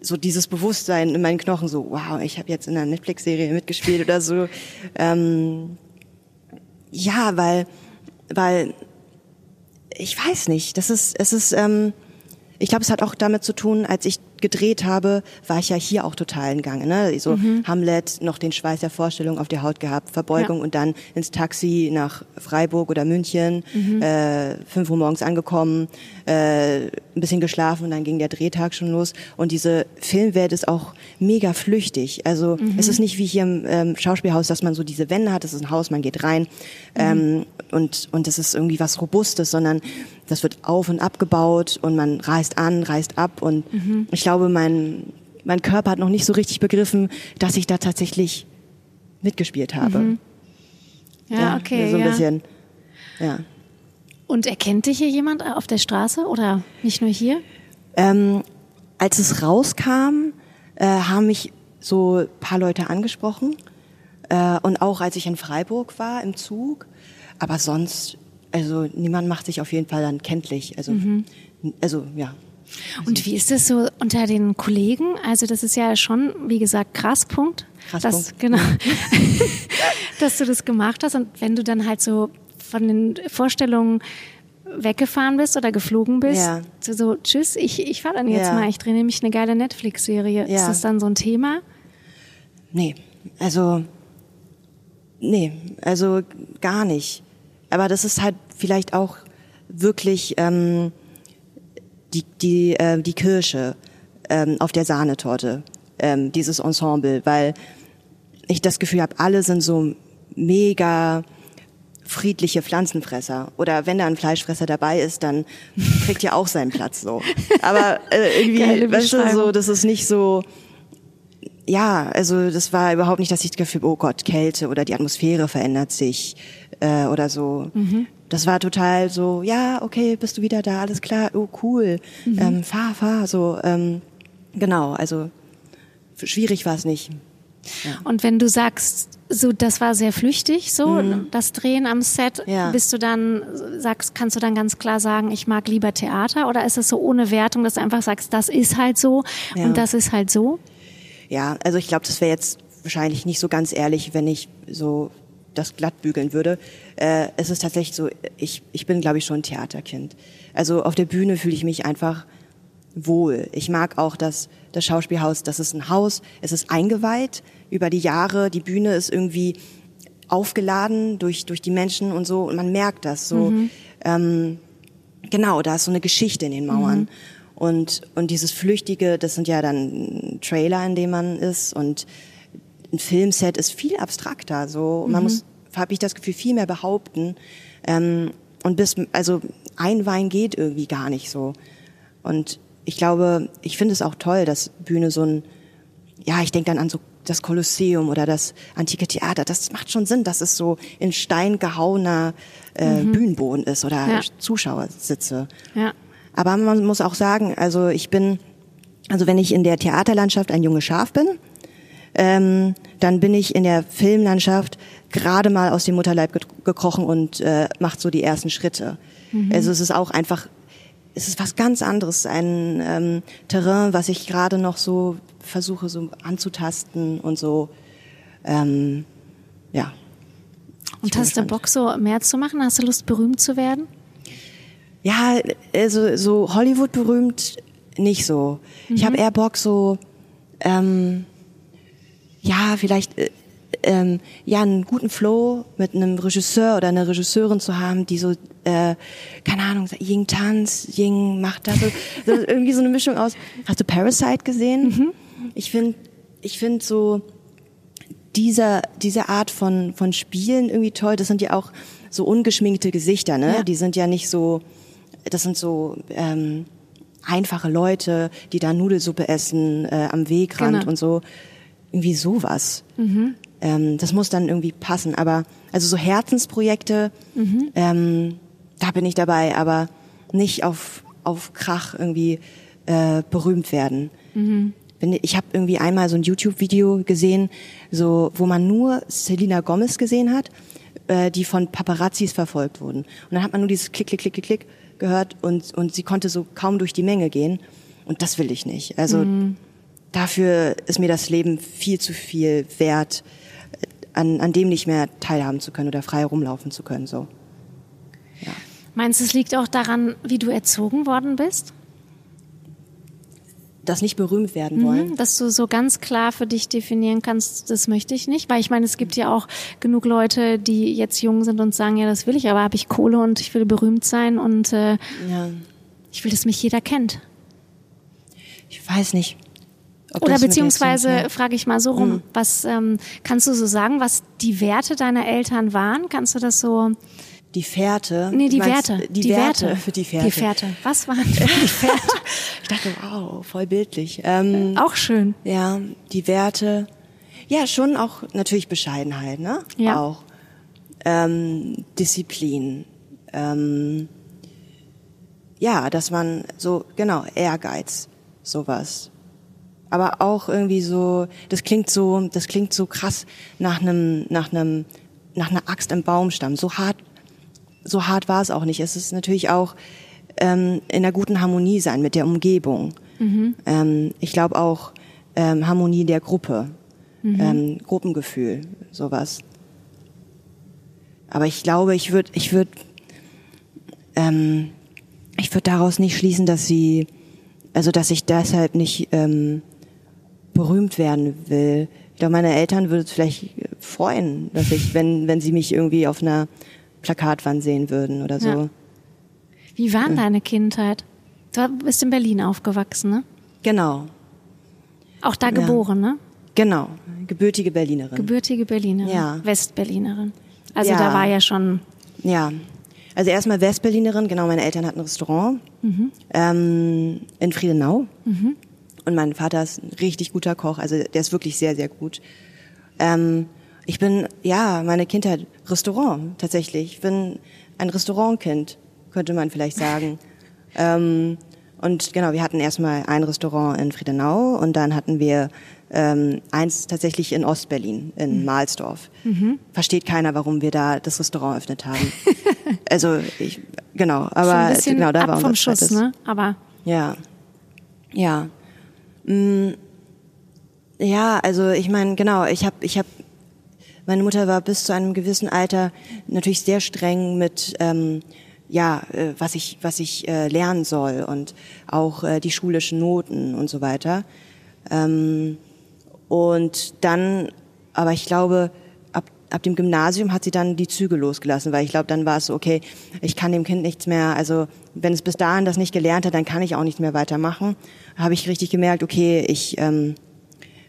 so dieses Bewusstsein in meinen Knochen, so, wow, ich habe jetzt in einer Netflix-Serie mitgespielt oder so. Ähm, ja, weil, weil, ich weiß nicht, das ist, es ist, ähm, ich glaube, es hat auch damit zu tun, als ich gedreht habe, war ich ja hier auch total in Gange. Ne? So mhm. Hamlet, noch den Schweiß der Vorstellung auf der Haut gehabt, Verbeugung ja. und dann ins Taxi nach Freiburg oder München, mhm. äh, fünf Uhr morgens angekommen, äh, ein bisschen geschlafen und dann ging der Drehtag schon los. Und diese Filmwelt ist auch mega flüchtig. Also mhm. es ist nicht wie hier im ähm, Schauspielhaus, dass man so diese Wände hat, das ist ein Haus, man geht rein mhm. ähm, und, und es ist irgendwie was Robustes, sondern das wird auf und abgebaut und man reist an, reist ab und mhm. ich glaube, mein, mein Körper hat noch nicht so richtig begriffen, dass ich da tatsächlich mitgespielt habe. Mhm. Ja, ja, okay. So ein ja. bisschen. Ja. Und erkennt dich hier jemand auf der Straße oder nicht nur hier? Ähm, als es rauskam, äh, haben mich so ein paar Leute angesprochen. Äh, und auch als ich in Freiburg war im Zug. Aber sonst, also niemand macht sich auf jeden Fall dann kenntlich. Also, mhm. also ja. Und wie ist das so unter den Kollegen? Also das ist ja schon, wie gesagt, krass Punkt. Krass dass, Punkt. Genau. dass du das gemacht hast und wenn du dann halt so von den Vorstellungen weggefahren bist oder geflogen bist, ja. so, so tschüss, ich, ich fahre dann jetzt ja. mal, ich drehe nämlich eine geile Netflix-Serie. Ja. Ist das dann so ein Thema? Nee, also nee, also gar nicht. Aber das ist halt vielleicht auch wirklich ähm, die, die, äh, die Kirsche ähm, auf der Sahnetorte, ähm, dieses Ensemble, weil ich das Gefühl habe, alle sind so mega friedliche Pflanzenfresser. Oder wenn da ein Fleischfresser dabei ist, dann kriegt ja auch seinen Platz so. Aber äh, irgendwie, weißt du, so, das ist nicht so. Ja, also das war überhaupt nicht, dass ich das Gefühl, oh Gott, Kälte oder die Atmosphäre verändert sich äh, oder so. Mhm das war total so, ja, okay, bist du wieder da, alles klar, oh cool, mhm. ähm, fahr, fahr, so, ähm, genau, also schwierig war es nicht. Ja. Und wenn du sagst, so das war sehr flüchtig, so mhm. das Drehen am Set, ja. bist du dann sagst, kannst du dann ganz klar sagen, ich mag lieber Theater oder ist es so ohne Wertung, dass du einfach sagst, das ist halt so ja. und das ist halt so? Ja, also ich glaube, das wäre jetzt wahrscheinlich nicht so ganz ehrlich, wenn ich so das glatt bügeln würde. Äh, es ist tatsächlich so, ich, ich bin, glaube ich, schon ein Theaterkind. Also auf der Bühne fühle ich mich einfach wohl. Ich mag auch das, das Schauspielhaus, das ist ein Haus, es ist eingeweiht über die Jahre, die Bühne ist irgendwie aufgeladen durch, durch die Menschen und so und man merkt das so. Mhm. Ähm, genau, da ist so eine Geschichte in den Mauern. Mhm. Und, und dieses Flüchtige, das sind ja dann Trailer, in dem man ist und ein Filmset ist viel abstrakter. So, mhm. man muss, habe ich das Gefühl, viel mehr behaupten. Ähm, und bis, also ein Wein geht irgendwie gar nicht so. Und ich glaube, ich finde es auch toll, dass Bühne so ein, ja, ich denke dann an so das Kolosseum oder das antike Theater. Das macht schon Sinn, dass es so in Stein gehauener äh, mhm. Bühnenboden ist oder ja. Zuschauersitze. Ja. Aber man muss auch sagen, also ich bin, also wenn ich in der Theaterlandschaft ein junges Schaf bin, ähm, dann bin ich in der Filmlandschaft gerade mal aus dem Mutterleib gekrochen und äh, macht so die ersten Schritte. Mhm. Also es ist auch einfach, es ist was ganz anderes, ein ähm, Terrain, was ich gerade noch so versuche so anzutasten und so, ähm, ja. Und hast du Bock, so mehr zu machen? Hast du Lust, berühmt zu werden? Ja, also so Hollywood berühmt nicht so. Mhm. Ich habe eher Bock, so ähm, ja, vielleicht äh, ähm, ja einen guten Flow mit einem Regisseur oder einer Regisseurin zu haben, die so äh, keine Ahnung, Ying Tanz, Ying macht das, so, so irgendwie so eine Mischung aus. Hast du Parasite gesehen? Mhm. Ich finde, ich finde so dieser diese Art von von Spielen irgendwie toll. Das sind ja auch so ungeschminkte Gesichter, ne? Ja. Die sind ja nicht so, das sind so ähm, einfache Leute, die da Nudelsuppe essen äh, am Wegrand genau. und so irgendwie sowas. Mhm. Ähm, das muss dann irgendwie passen. Aber also so Herzensprojekte, mhm. ähm, da bin ich dabei, aber nicht auf auf Krach irgendwie äh, berühmt werden. Mhm. Ich habe irgendwie einmal so ein YouTube-Video gesehen, so wo man nur Selena Gomez gesehen hat, äh, die von Paparazzis verfolgt wurden. Und dann hat man nur dieses Klick, Klick, Klick, Klick, Klick gehört und und sie konnte so kaum durch die Menge gehen. Und das will ich nicht. Also mhm dafür ist mir das Leben viel zu viel wert, an, an dem nicht mehr teilhaben zu können oder frei rumlaufen zu können. So. Ja. Meinst du, es liegt auch daran, wie du erzogen worden bist? das nicht berühmt werden mhm, wollen. Mhm, dass du so ganz klar für dich definieren kannst, das möchte ich nicht. Weil ich meine, es gibt ja auch genug Leute, die jetzt jung sind und sagen, ja, das will ich, aber habe ich Kohle und ich will berühmt sein und äh, ja. ich will, dass mich jeder kennt. Ich weiß nicht. Oder beziehungsweise frage ich mal so rum, mhm. was ähm, kannst du so sagen, was die Werte deiner Eltern waren? Kannst du das so? Die Fährte? Nee, die Werte. Die, die Werte. Werte. Für die Fährte. Die Fährte. Was waren die Fährte? ich dachte, wow, voll bildlich. Ähm, auch schön. Ja, die Werte. Ja, schon auch natürlich Bescheidenheit, ne? Ja. Auch. Ähm, Disziplin. Ähm, ja, dass man so, genau, Ehrgeiz, sowas aber auch irgendwie so, das klingt so, das klingt so krass nach einem, nach einem, nach einer Axt im Baumstamm. So hart, so hart war es auch nicht. Es ist natürlich auch ähm, in einer guten Harmonie sein mit der Umgebung. Mhm. Ähm, ich glaube auch ähm, Harmonie der Gruppe, mhm. ähm, Gruppengefühl, sowas. Aber ich glaube, ich würde, ich würde, ähm, ich würde daraus nicht schließen, dass sie, also dass ich deshalb nicht ähm, berühmt werden will. Ich glaube, meine Eltern würden es vielleicht freuen, dass ich, wenn, wenn sie mich irgendwie auf einer Plakatwand sehen würden oder so. Ja. Wie war ja. deine Kindheit? Du bist in Berlin aufgewachsen, ne? Genau. Auch da geboren, ja. ne? Genau. Gebürtige Berlinerin. Gebürtige Berlinerin. Ja. Westberlinerin. Also da war ja schon. Ja. Also erstmal Westberlinerin, genau, meine Eltern hatten ein Restaurant mhm. ähm, in Friedenau. Mhm. Und mein Vater ist ein richtig guter Koch, also der ist wirklich sehr, sehr gut. Ähm, ich bin, ja, meine Kindheit Restaurant tatsächlich. Ich bin ein Restaurantkind, könnte man vielleicht sagen. ähm, und genau, wir hatten erstmal ein Restaurant in Friedenau und dann hatten wir ähm, eins tatsächlich in Ostberlin, in mhm. Mahlsdorf. Mhm. Versteht keiner, warum wir da das Restaurant eröffnet haben. also ich, genau, aber genau, da war unser vom Schuss, ne? Aber ja, ja. Mm, ja, also ich meine, genau, ich habe ich hab meine Mutter war bis zu einem gewissen Alter natürlich sehr streng mit ähm, ja, äh, was ich, was ich äh, lernen soll und auch äh, die schulischen Noten und so weiter. Ähm, und dann, aber ich glaube, ab, dem Gymnasium hat sie dann die Züge losgelassen, weil ich glaube, dann war es so, okay, ich kann dem Kind nichts mehr, also wenn es bis dahin das nicht gelernt hat, dann kann ich auch nicht mehr weitermachen. Habe ich richtig gemerkt, okay, ich ähm,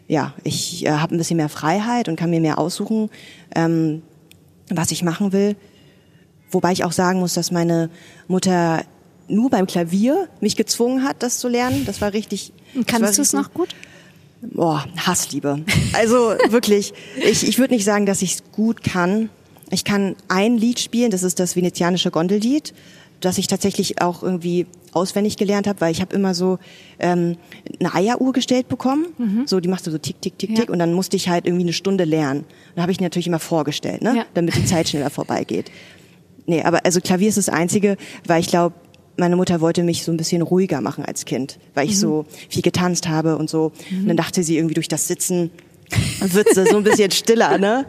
ja, ich äh, habe ein bisschen mehr Freiheit und kann mir mehr aussuchen, ähm, was ich machen will. Wobei ich auch sagen muss, dass meine Mutter nur beim Klavier mich gezwungen hat, das zu lernen. Das war richtig. Und kannst du es noch gut? Boah, Hassliebe. Also wirklich, ich, ich würde nicht sagen, dass ich es gut kann. Ich kann ein Lied spielen, das ist das venezianische Gondellied, das ich tatsächlich auch irgendwie auswendig gelernt habe, weil ich habe immer so ähm, eine Eieruhr gestellt bekommen. Mhm. So, die machst du so tick, tick, tick, ja. tick und dann musste ich halt irgendwie eine Stunde lernen. Da habe ich natürlich immer vorgestellt, ne? Ja. damit die Zeit schneller vorbeigeht. Nee, aber also Klavier ist das Einzige, weil ich glaube, meine Mutter wollte mich so ein bisschen ruhiger machen als Kind, weil ich mhm. so viel getanzt habe und so. Mhm. Und dann dachte sie irgendwie durch das Sitzen wird sie so ein bisschen stiller, ne?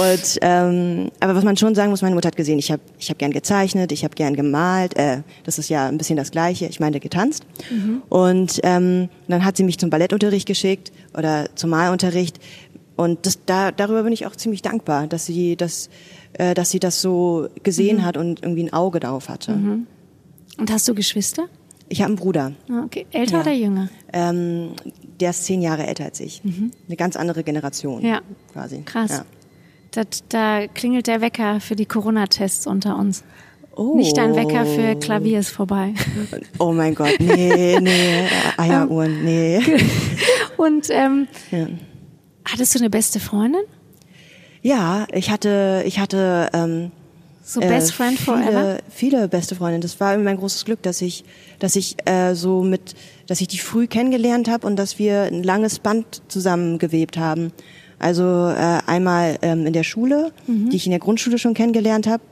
Und ähm, aber was man schon sagen muss, meine Mutter hat gesehen, ich habe ich hab gern gezeichnet, ich habe gern gemalt. Äh, das ist ja ein bisschen das Gleiche. Ich meine getanzt. Mhm. Und ähm, dann hat sie mich zum Ballettunterricht geschickt oder zum Malunterricht. Und das, da, darüber bin ich auch ziemlich dankbar, dass sie das äh, dass sie das so gesehen mhm. hat und irgendwie ein Auge darauf hatte. Mhm. Und hast du Geschwister? Ich habe einen Bruder. Ah, okay. Älter ja. oder jünger? Ähm, der ist zehn Jahre älter als ich. Mhm. Eine ganz andere Generation. Ja. Quasi. Krass. Ja. Da, da klingelt der Wecker für die Corona-Tests unter uns. Oh. Nicht dein Wecker für Klavier ist vorbei. Oh mein Gott, nee, nee, Eieruhren, nee. Und ähm, ja. hattest du eine beste Freundin? Ja, ich hatte, ich hatte ähm, so Best äh, Friend viele, Forever? Viele beste Freundinnen. Das war mein großes Glück, dass ich, dass ich äh, so mit, dass ich die früh kennengelernt habe und dass wir ein langes Band zusammengewebt haben. Also äh, einmal ähm, in der Schule, mhm. die ich in der Grundschule schon kennengelernt habe,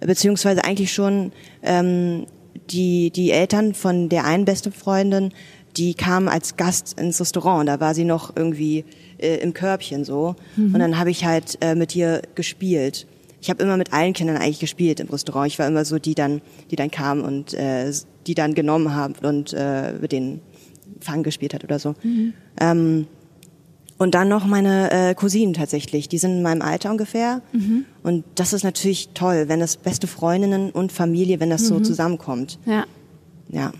beziehungsweise eigentlich schon ähm, die die Eltern von der einen beste Freundin, die kamen als Gast ins Restaurant. Da war sie noch irgendwie äh, im Körbchen so. Mhm. Und dann habe ich halt äh, mit ihr gespielt. Ich habe immer mit allen Kindern eigentlich gespielt im Restaurant. Ich war immer so die dann, die dann kamen und äh, die dann genommen haben und äh, mit denen Fang gespielt hat oder so. Mhm. Ähm, und dann noch meine äh, Cousinen tatsächlich. Die sind in meinem Alter ungefähr. Mhm. Und das ist natürlich toll, wenn das beste Freundinnen und Familie, wenn das so mhm. zusammenkommt. Ja. Ja.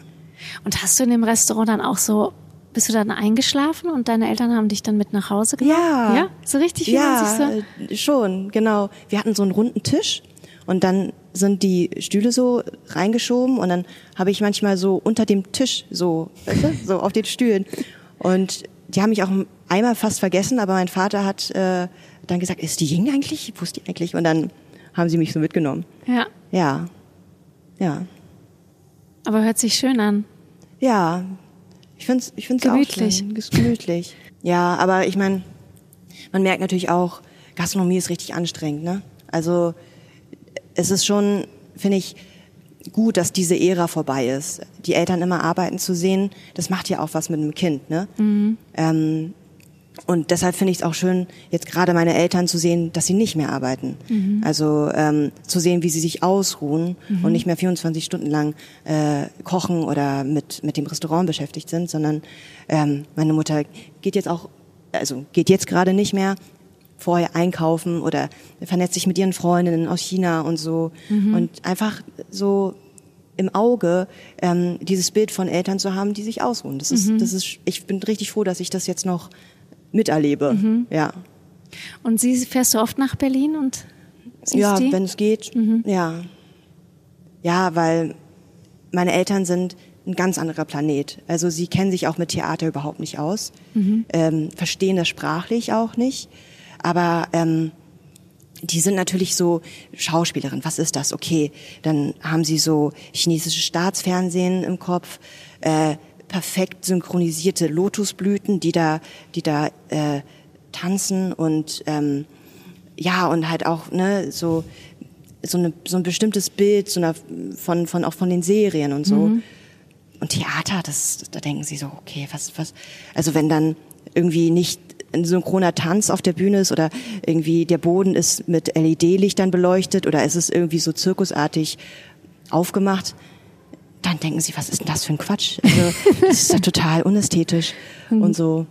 Und hast du in dem Restaurant dann auch so bist du dann eingeschlafen und deine Eltern haben dich dann mit nach Hause genommen? Ja. Ja? So richtig, wie ja, man sich so? schon, genau. Wir hatten so einen runden Tisch und dann sind die Stühle so reingeschoben und dann habe ich manchmal so unter dem Tisch so, weißt du, so auf den Stühlen. Und die haben mich auch einmal fast vergessen, aber mein Vater hat äh, dann gesagt, ist die Ying eigentlich? Wo ist die eigentlich? Und dann haben sie mich so mitgenommen. Ja. Ja. Ja. Aber hört sich schön an. Ja, ich finde es ich find's gemütlich. Auch schön. gemütlich. Ja, aber ich meine, man merkt natürlich auch, Gastronomie ist richtig anstrengend. Ne? Also es ist schon, finde ich, gut, dass diese Ära vorbei ist. Die Eltern immer arbeiten zu sehen, das macht ja auch was mit einem Kind. Ne? Mhm. Ähm, und deshalb finde ich es auch schön, jetzt gerade meine Eltern zu sehen, dass sie nicht mehr arbeiten. Mhm. Also ähm, zu sehen, wie sie sich ausruhen mhm. und nicht mehr 24 Stunden lang äh, kochen oder mit, mit dem Restaurant beschäftigt sind, sondern ähm, meine Mutter geht jetzt auch, also geht jetzt gerade nicht mehr vorher einkaufen oder vernetzt sich mit ihren Freundinnen aus China und so. Mhm. Und einfach so im Auge ähm, dieses Bild von Eltern zu haben, die sich ausruhen. Das ist, mhm. das ist, ich bin richtig froh, dass ich das jetzt noch miterlebe. Mhm. Ja. Und Sie fährst du oft nach Berlin und Ja, wenn es geht. Mhm. Ja. Ja, weil meine Eltern sind ein ganz anderer Planet. Also sie kennen sich auch mit Theater überhaupt nicht aus, mhm. ähm, verstehen das sprachlich auch nicht. Aber ähm, die sind natürlich so Schauspielerin. Was ist das? Okay, dann haben sie so chinesisches Staatsfernsehen im Kopf. Äh, perfekt synchronisierte Lotusblüten, die da, die da äh, tanzen und ähm, ja und halt auch ne so so, eine, so ein bestimmtes Bild so einer, von von auch von den Serien und so mhm. und Theater, das da denken sie so okay was was also wenn dann irgendwie nicht ein synchroner Tanz auf der Bühne ist oder irgendwie der Boden ist mit LED-Lichtern beleuchtet oder ist es irgendwie so zirkusartig aufgemacht, dann denken sie, was ist denn das für ein Quatsch? Also, das ist ja total unästhetisch und so.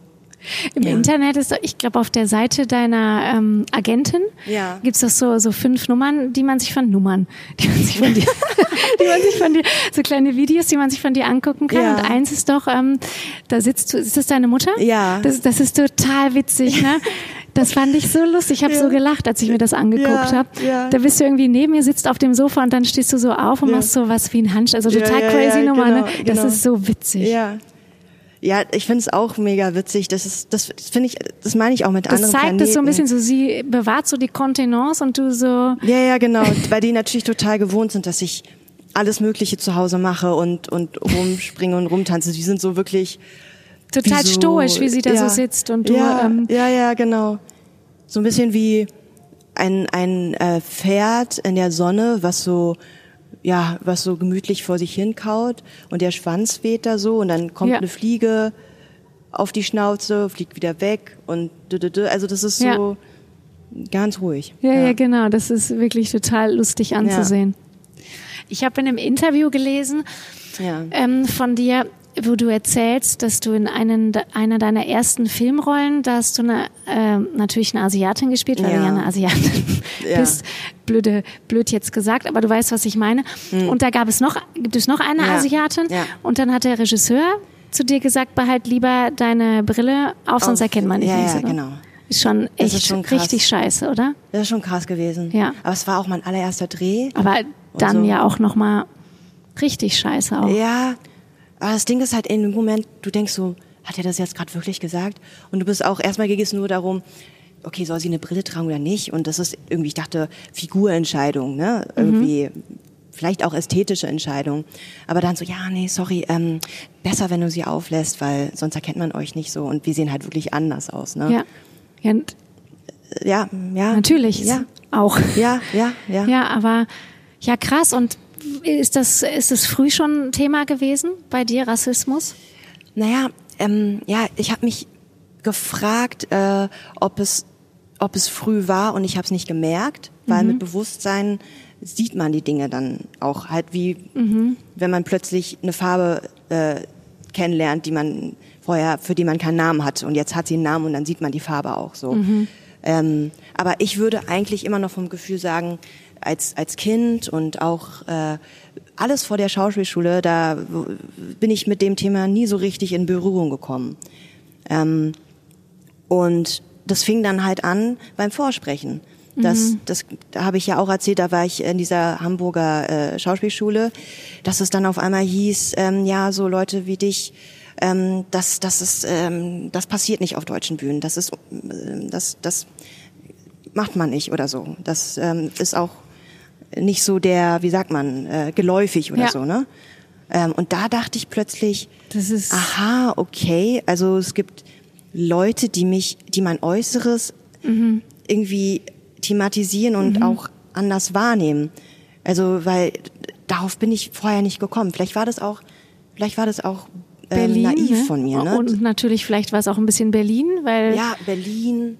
Im ja. Internet ist, ich glaube, auf der Seite deiner ähm, Agentin ja. gibt es doch so, so fünf Nummern, die man sich von Nummern, die man sich von dir, die man sich von dir, so kleine Videos, die man sich von dir angucken kann. Ja. Und eins ist doch, ähm, da sitzt du, ist das deine Mutter? Ja. Das, das ist total witzig, ne? Das fand ich so lustig. Ich habe ja. so gelacht, als ich mir das angeguckt ja, habe. Ja. Da bist du irgendwie neben mir, sitzt auf dem Sofa und dann stehst du so auf und machst so was wie ein Handstand. Also total crazy Nummer, genau, ne? Das genau. ist so witzig. Ja. Ja, ich finde es auch mega witzig. Das ist, das finde ich, das meine ich auch mit das anderen zeigt Planeten. es so ein bisschen so, sie bewahrt so die Kontenance und du so. Ja, ja, genau. Weil die natürlich total gewohnt sind, dass ich alles Mögliche zu Hause mache und, und rumspringe und rumtanze. Die sind so wirklich. Total wie so, stoisch, wie sie da ja, so sitzt und du. Ja, ähm, ja, ja, genau. So ein bisschen wie ein, ein äh, Pferd in der Sonne, was so ja, was so gemütlich vor sich hin kaut und der Schwanz weht da so und dann kommt ja. eine Fliege auf die Schnauze, fliegt wieder weg und also das ist so ja. ganz ruhig. Ja, ja, ja, genau, das ist wirklich total lustig anzusehen. Ich habe in einem Interview gelesen ähm, von dir, wo du erzählst, dass du in einen, einer deiner ersten Filmrollen, da hast du eine, äh, natürlich eine Asiatin gespielt, weil ja. du ja eine Asiatin ja. bist. Blöde, blöd jetzt gesagt, aber du weißt, was ich meine. Mhm. Und da gab es noch, gibt es noch eine ja. Asiatin. Und dann hat der Regisseur zu dir gesagt, behalt lieber deine Brille auf, sonst auf, erkennt man dich ja, nicht. Ja, genau. Ist schon echt ist schon richtig scheiße, oder? Das ist schon krass gewesen. Ja. Aber es war auch mein allererster Dreh. Aber dann so. ja auch noch mal richtig scheiße auch. Ja, aber das Ding ist halt in dem Moment, du denkst so, hat er das jetzt gerade wirklich gesagt? Und du bist auch, erstmal ging es nur darum, okay, soll sie eine Brille tragen oder nicht? Und das ist irgendwie, ich dachte, Figurentscheidung, ne? Irgendwie, mhm. vielleicht auch ästhetische Entscheidung. Aber dann so, ja, nee, sorry, ähm, besser, wenn du sie auflässt, weil sonst erkennt man euch nicht so. Und wir sehen halt wirklich anders aus, ne? Ja. Ja, ja, ja. Natürlich. Ja. Auch. Ja, ja, ja. Ja, aber, ja, krass. Und ist das, ist das früh schon ein Thema gewesen bei dir, Rassismus? Naja, ähm, ja, ich habe mich gefragt, äh, ob es ob es früh war und ich habe es nicht gemerkt, weil mhm. mit Bewusstsein sieht man die Dinge dann auch halt wie mhm. wenn man plötzlich eine Farbe äh, kennenlernt, die man vorher für die man keinen Namen hat und jetzt hat sie einen Namen und dann sieht man die Farbe auch so. Mhm. Ähm, aber ich würde eigentlich immer noch vom Gefühl sagen, als, als Kind und auch äh, alles vor der Schauspielschule, da bin ich mit dem Thema nie so richtig in Berührung gekommen. Ähm, und das fing dann halt an beim Vorsprechen. Das, mhm. das da habe ich ja auch erzählt, da war ich in dieser Hamburger äh, Schauspielschule, dass es dann auf einmal hieß, ähm, ja, so Leute wie dich, ähm, das, das, ist, ähm, das passiert nicht auf deutschen Bühnen. Das ist, äh, das, das macht man nicht oder so. Das ähm, ist auch nicht so der, wie sagt man, äh, geläufig oder ja. so, ne? Ähm, und da dachte ich plötzlich, das ist aha, okay, also es gibt Leute, die mich, die mein Äußeres mhm. irgendwie thematisieren und mhm. auch anders wahrnehmen. Also, weil darauf bin ich vorher nicht gekommen. Vielleicht war das auch, vielleicht war das auch ähm, Berlin, naiv ne? von mir. Ne? Und natürlich vielleicht war es auch ein bisschen Berlin, weil ja Berlin.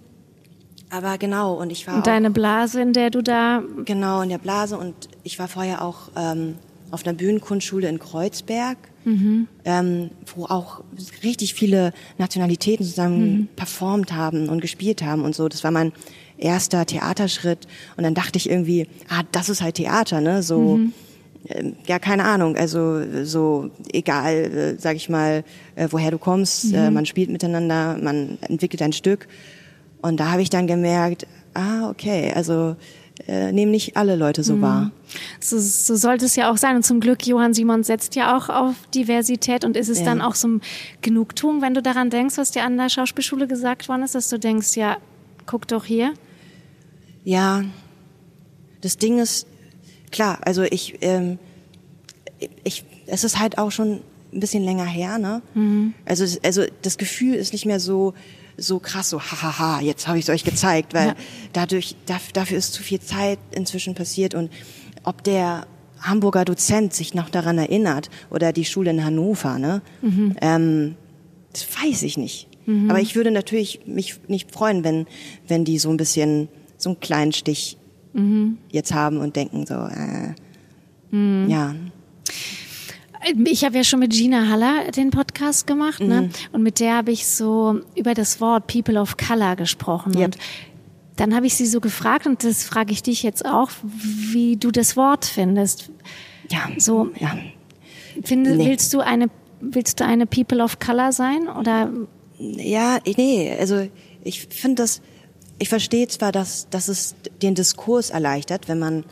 Aber genau, und ich war. Und deine Blase, in der du da. Genau, in der Blase. Und ich war vorher auch ähm, auf einer Bühnenkunstschule in Kreuzberg, mhm. ähm, wo auch richtig viele Nationalitäten zusammen mhm. performt haben und gespielt haben und so. Das war mein erster Theaterschritt. Und dann dachte ich irgendwie, ah, das ist halt Theater, ne? So. Mhm ähm, ja, keine Ahnung, also so egal, äh, sag ich mal, äh, woher du kommst, äh, mhm. man spielt miteinander, man entwickelt ein Stück und da habe ich dann gemerkt, ah, okay, also äh, nehmen nicht alle Leute so mhm. wahr. So, so sollte es ja auch sein. Und zum Glück, Johann Simon setzt ja auch auf Diversität. Und ist es ja. dann auch so ein Genugtuung, wenn du daran denkst, was dir an der Schauspielschule gesagt worden ist, dass du denkst, ja, guck doch hier? Ja, das Ding ist, klar, also ich, ähm, ich, es ist halt auch schon ein bisschen länger her, ne? Mhm. Also, also das Gefühl ist nicht mehr so, so krass, so hahaha, jetzt habe ich es euch gezeigt, weil ja. dadurch, dafür ist zu viel Zeit inzwischen passiert und ob der Hamburger Dozent sich noch daran erinnert oder die Schule in Hannover, ne? Mhm. Ähm, das weiß ich nicht. Mhm. Aber ich würde natürlich mich nicht freuen, wenn, wenn die so ein bisschen so einen kleinen Stich mhm. jetzt haben und denken so, äh, mhm. ja. Ich habe ja schon mit Gina Haller den Podcast gemacht, ne? Mhm. Und mit der habe ich so über das Wort People of Color gesprochen. Yep. Und dann habe ich sie so gefragt, und das frage ich dich jetzt auch, wie du das Wort findest. Ja. So, ja. Find, nee. willst du eine, willst du eine People of Color sein oder? Ja, nee, also ich finde das, ich verstehe zwar, dass, dass es den Diskurs erleichtert, wenn man,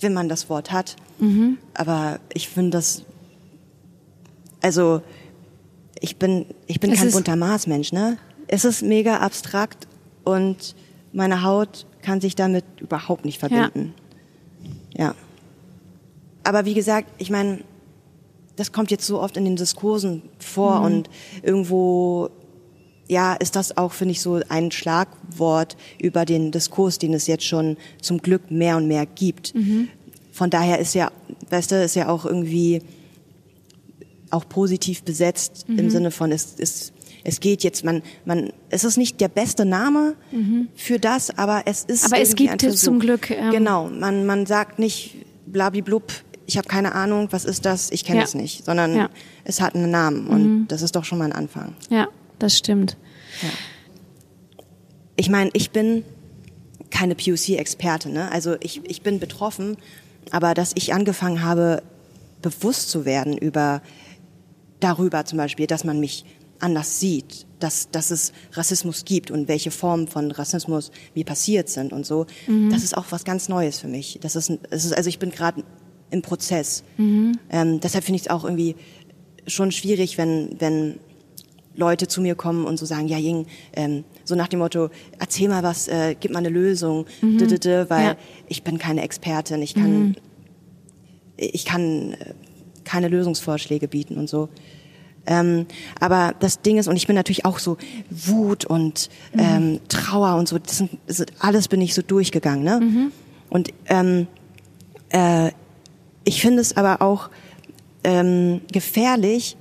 wenn man das Wort hat, mhm. aber ich finde das, also ich bin, ich bin es kein bunter Maßmensch, ne? Es ist mega abstrakt und meine Haut kann sich damit überhaupt nicht verbinden. Ja. ja. Aber wie gesagt, ich meine, das kommt jetzt so oft in den Diskursen vor mhm. und irgendwo ja, ist das auch, finde ich, so ein Schlagwort über den Diskurs, den es jetzt schon zum Glück mehr und mehr gibt. Mhm. Von daher ist ja, weißt du, ist ja auch irgendwie auch positiv besetzt mhm. im Sinne von, es, es, es geht jetzt, man, man, es ist nicht der beste Name mhm. für das, aber es ist. Aber es gibt es zum Glück. Ähm genau, man, man sagt nicht blabiblub, ich habe keine Ahnung, was ist das, ich kenne ja. es nicht, sondern ja. es hat einen Namen und mhm. das ist doch schon mal ein Anfang. Ja, das stimmt. Ja. Ich meine, ich bin keine POC-Experte, ne? Also ich, ich bin betroffen, aber dass ich angefangen habe, bewusst zu werden über darüber zum Beispiel, dass man mich anders sieht, dass, dass es Rassismus gibt und welche Formen von Rassismus mir passiert sind und so, mhm. das ist auch was ganz Neues für mich. Das ist, das ist also ich bin gerade im Prozess. Mhm. Ähm, deshalb finde ich es auch irgendwie schon schwierig, wenn, wenn Leute zu mir kommen und so sagen, ja Ying, ähm, so nach dem Motto, erzähl mal was, äh, gib mal eine Lösung, mhm. weil ja. ich bin keine Expertin, ich kann, mhm. ich kann äh, keine Lösungsvorschläge bieten und so. Ähm, aber das Ding ist, und ich bin natürlich auch so Wut und mhm. ähm, Trauer und so, das, sind, das alles bin ich so durchgegangen. Ne? Mhm. Und ähm, äh, ich finde es aber auch ähm, gefährlich,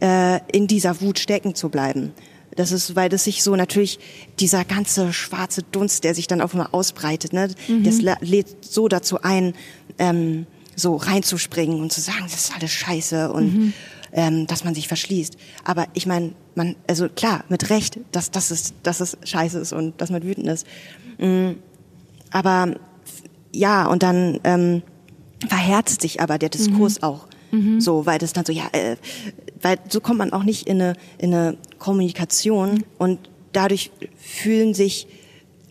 äh, in dieser Wut stecken zu bleiben. Das ist, weil das sich so natürlich dieser ganze schwarze Dunst, der sich dann auf einmal ausbreitet, ne, mhm. das lädt so dazu ein, ähm, so reinzuspringen und zu sagen, das ist alles Scheiße und mhm. ähm, dass man sich verschließt. Aber ich meine, man, also klar, mit Recht, dass, dass, es, dass es Scheiße ist und dass man wütend ist. Mhm. Aber ja, und dann ähm, verhärtet sich aber der Diskurs mhm. auch. Mhm. So, weil das dann so, ja, äh, weil so kommt man auch nicht in eine, in eine Kommunikation mhm. und dadurch fühlen sich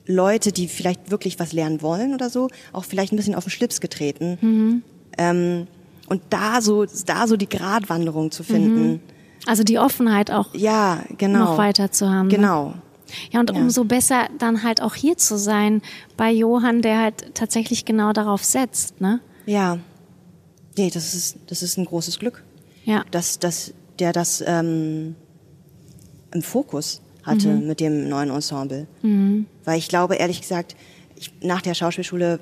Leute, die vielleicht wirklich was lernen wollen oder so, auch vielleicht ein bisschen auf den Schlips getreten. Mhm. Ähm, und da so, da so die Gratwanderung zu finden. Mhm. Also die Offenheit auch ja, genau. noch weiter zu haben. Ne? Genau. Ja, und ja. umso besser dann halt auch hier zu sein bei Johann, der halt tatsächlich genau darauf setzt, ne? Ja. Nee, das ist, das ist ein großes Glück. Ja. Dass, dass der das ähm, im Fokus hatte mhm. mit dem neuen Ensemble. Mhm. Weil ich glaube, ehrlich gesagt, ich, nach der Schauspielschule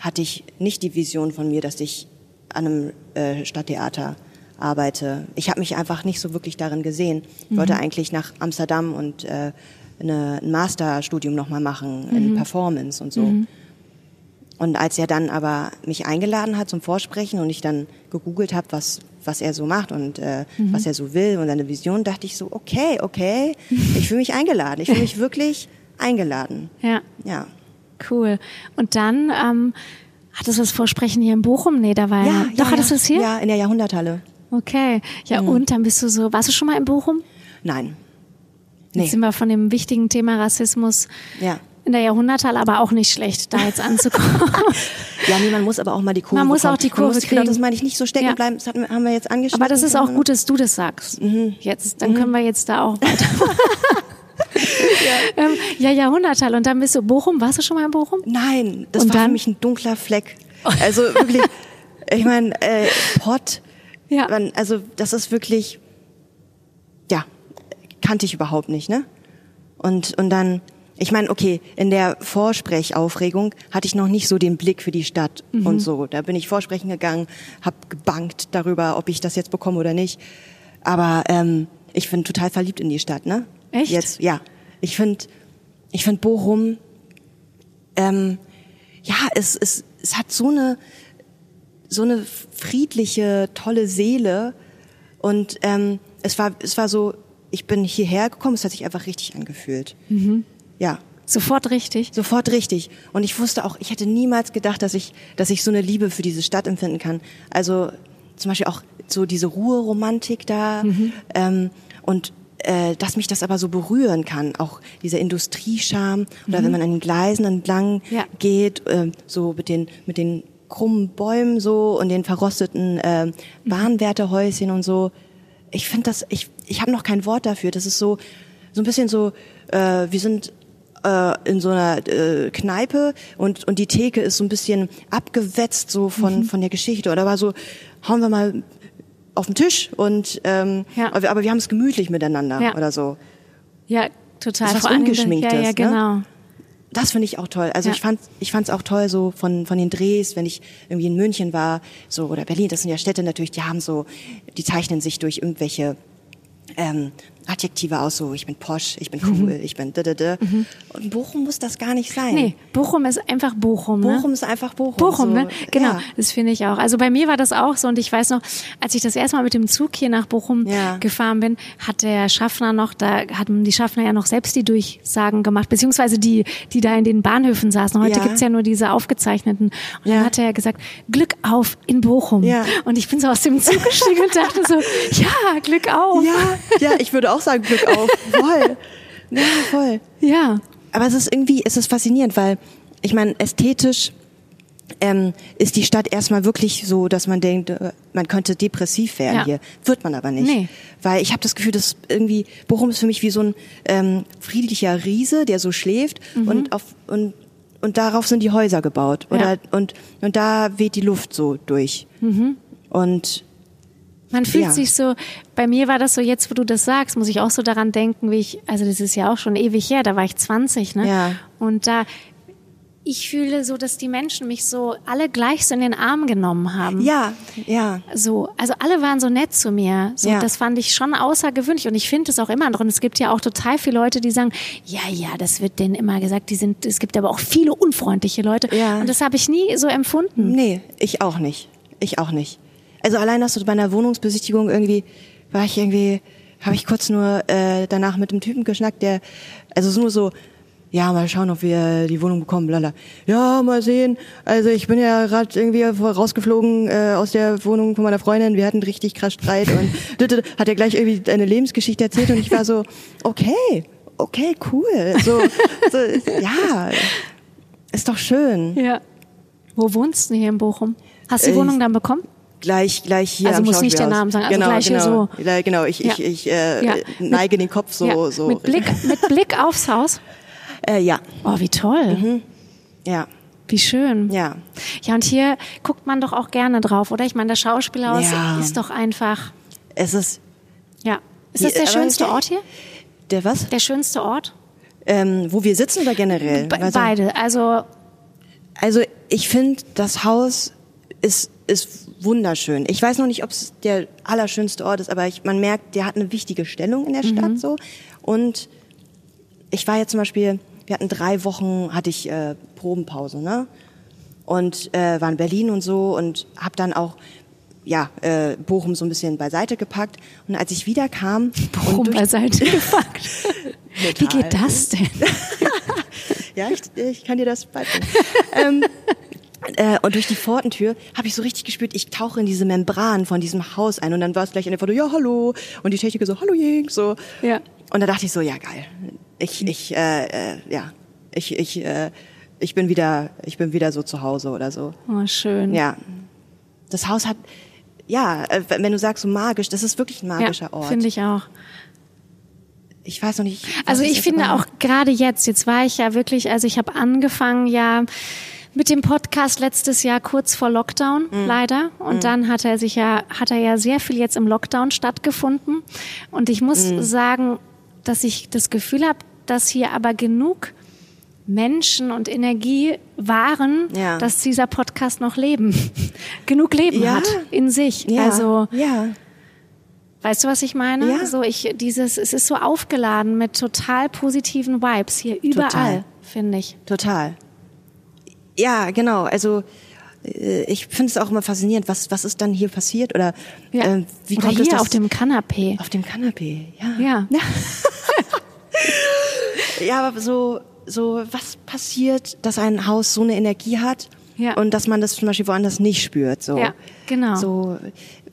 hatte ich nicht die Vision von mir, dass ich an einem äh, Stadttheater arbeite. Ich habe mich einfach nicht so wirklich darin gesehen. Ich mhm. wollte eigentlich nach Amsterdam und äh, eine, ein Masterstudium nochmal machen in mhm. Performance und so. Mhm. Und als er dann aber mich eingeladen hat zum Vorsprechen und ich dann gegoogelt habe, was, was er so macht und äh, mhm. was er so will und seine Vision, dachte ich so, okay, okay, ich fühle mich eingeladen. Ich fühle mich wirklich eingeladen. Ja. Ja. Cool. Und dann, ähm, hattest du das Vorsprechen hier in Bochum? Nee, da war ja. ja Doch, ja, hattest du es hier? Ja, in der Jahrhunderthalle. Okay. Ja, mhm. und dann bist du so, warst du schon mal in Bochum? Nein. Nee. Jetzt sind wir von dem wichtigen Thema Rassismus ja in der Jahrhunderthalle aber auch nicht schlecht, da jetzt anzukommen. ja, nee, man muss aber auch mal die Kurve Man muss kommen. auch die Kurve kriegen. Genau, das meine ich nicht so stecken ja. bleiben. Das haben wir jetzt angeschaut. Aber das ist auch gut, dass du das sagst. Mhm. Jetzt, dann mhm. können wir jetzt da auch weiter. Ja. Ähm, ja, Jahrhunderthalle. Und dann bist du Bochum. Warst du schon mal in Bochum? Nein, das Und war dann? für mich ein dunkler Fleck. Also wirklich, ich meine, äh, Pott. Ja. Also das ist wirklich, ja, kannte ich überhaupt nicht, ne? Und, und dann ich meine, okay, in der Vorsprechaufregung hatte ich noch nicht so den Blick für die Stadt mhm. und so. Da bin ich vorsprechen gegangen, habe gebankt darüber, ob ich das jetzt bekomme oder nicht. Aber ähm, ich bin total verliebt in die Stadt, ne? Echt? Jetzt, ja. Ich finde, ich finde Bochum, ähm, ja, es, es, es hat so eine, so eine friedliche, tolle Seele. Und ähm, es war, es war so, ich bin hierher gekommen, es hat sich einfach richtig angefühlt. Mhm. Ja. Sofort richtig. Sofort richtig. Und ich wusste auch, ich hätte niemals gedacht, dass ich, dass ich so eine Liebe für diese Stadt empfinden kann. Also zum Beispiel auch so diese Ruheromantik da mhm. ähm, und äh, dass mich das aber so berühren kann, auch dieser Industriescham oder mhm. wenn man an den Gleisen entlang ja. geht, äh, so mit den mit den krummen Bäumen so und den verrosteten äh, Bahnwärterhäuschen und so. Ich finde das, ich ich habe noch kein Wort dafür. Das ist so so ein bisschen so, äh, wir sind äh, in so einer äh, Kneipe und und die Theke ist so ein bisschen abgewetzt so von mhm. von der Geschichte oder war so hauen wir mal auf den Tisch und ähm, ja. aber, aber wir haben es gemütlich miteinander ja. oder so. Ja, total. Das ist was ungeschminktes. Ja, ja, ne? genau. Ne? Das finde ich auch toll. Also ja. ich fand ich fand's auch toll so von von den Drehs, wenn ich irgendwie in München war, so oder Berlin, das sind ja Städte natürlich, die haben so die zeichnen sich durch irgendwelche ähm, Adjektive aus, so ich bin posch, ich bin cool, mhm. ich bin da da da. Mhm. Und Bochum muss das gar nicht sein. Nee, Bochum ist einfach Bochum. Ne? Bochum ist einfach Bochum. Bochum, so. ne? Genau, ja. das finde ich auch. Also bei mir war das auch so und ich weiß noch, als ich das erste Mal mit dem Zug hier nach Bochum ja. gefahren bin, hat der Schaffner noch, da hatten die Schaffner ja noch selbst die Durchsagen gemacht, beziehungsweise die, die da in den Bahnhöfen saßen. Heute ja. gibt's ja nur diese aufgezeichneten. Und dann hat er ja gesagt, Glück auf in Bochum. Ja. Und ich bin so aus dem Zug gestiegen und dachte so, ja, Glück auf. Ja, ja, ich würde auch sagen, Glück auf. Voll. Ja, voll. Ja. Aber es ist irgendwie, es ist faszinierend, weil ich meine, ästhetisch ähm, ist die Stadt erstmal wirklich so, dass man denkt, äh, man könnte depressiv werden ja. hier. Wird man aber nicht. Nee. Weil ich habe das Gefühl, dass irgendwie Bochum ist für mich wie so ein ähm, friedlicher Riese, der so schläft mhm. und auf und und darauf sind die Häuser gebaut oder ja. und und da weht die Luft so durch. Mhm. Und man fühlt ja. sich so, bei mir war das so, jetzt wo du das sagst, muss ich auch so daran denken, wie ich, also das ist ja auch schon ewig her, da war ich 20, ne? Ja. Und da, ich fühle so, dass die Menschen mich so alle gleich so in den Arm genommen haben. Ja, ja. So, also alle waren so nett zu mir. So, ja. das fand ich schon außergewöhnlich und ich finde es auch immer noch. Und es gibt ja auch total viele Leute, die sagen, ja, ja, das wird denen immer gesagt. Die sind, es gibt aber auch viele unfreundliche Leute. Ja. Und das habe ich nie so empfunden. Nee, ich auch nicht. Ich auch nicht. Also allein, dass du bei einer Wohnungsbesichtigung irgendwie, war ich irgendwie, habe ich kurz nur äh, danach mit dem Typen geschnackt, der, also nur so, ja, mal schauen, ob wir die Wohnung bekommen, blala. Ja, mal sehen. Also ich bin ja gerade irgendwie rausgeflogen äh, aus der Wohnung von meiner Freundin. Wir hatten richtig krass Streit und hat er gleich irgendwie eine Lebensgeschichte erzählt und ich war so, okay, okay, cool. So, so ja, ist doch schön. Ja. Wo wohnst du hier in Bochum? Hast du die Wohnung dann bekommen? Gleich gleich hier also am muss nicht der Name sagen also genau, gleich genau, so. Genau. Ich ja. ich, ich äh, ja. neige den Kopf so ja. so mit Blick mit Blick aufs Haus? Äh, ja. Oh wie toll. Mhm. ja. Wie schön. Ja. Ja und hier guckt man doch auch gerne drauf oder? Ich meine das Schauspielhaus ist doch einfach es ist ja. Ist das der schönste Ort hier? der was? Der schönste Ort? Ähm, wo wir sitzen oder generell? Be beide. Also also ich finde das Haus ist ist wunderschön. Ich weiß noch nicht, ob es der allerschönste Ort ist, aber ich, man merkt, der hat eine wichtige Stellung in der Stadt mhm. so. Und ich war jetzt zum Beispiel, wir hatten drei Wochen, hatte ich äh, Probenpause, ne? Und äh, war in Berlin und so und habe dann auch ja, äh, Bochum so ein bisschen beiseite gepackt. Und als ich wieder kam... Bochum beiseite gepackt? Wie geht das denn? ja, ich, ich kann dir das beibringen. ähm, äh, und durch die Pfortentür habe ich so richtig gespürt, ich tauche in diese Membran von diesem Haus ein und dann war es gleich in der Foto, ja, hallo. Und die Techniker so, hallo Jink, so. Ja. Und da dachte ich so, ja, geil. Ich, ich, äh, äh, ja, ich, ich, äh, ich bin wieder, ich bin wieder so zu Hause oder so. Oh, schön. Ja. Das Haus hat, ja, äh, wenn du sagst so magisch, das ist wirklich ein magischer ja, Ort. finde ich auch ich weiß noch nicht. Also ich finde auch gerade jetzt, jetzt war ich ja wirklich, also ich habe angefangen ja mit dem Podcast letztes Jahr kurz vor Lockdown, mhm. leider. Und mhm. dann hat er sich ja, hat er ja sehr viel jetzt im Lockdown stattgefunden. Und ich muss mhm. sagen, dass ich das Gefühl habe, dass hier aber genug Menschen und Energie waren, ja. dass dieser Podcast noch leben, genug Leben ja. hat in sich. Ja. Also ja. Weißt du, was ich meine? Ja. So ich dieses, es ist so aufgeladen mit total positiven Vibes hier überall, finde ich. Total. Ja, genau. Also äh, ich finde es auch immer faszinierend, was was ist dann hier passiert oder Ja. äh, wie Oder kommt hier es das auf dem Kanapee. auf dem Kanapee? Ja. Ja. Ja, aber so so was passiert, dass ein Haus so eine Energie hat Ja. und dass man das zum Beispiel woanders nicht spürt. So. Ja, genau. So,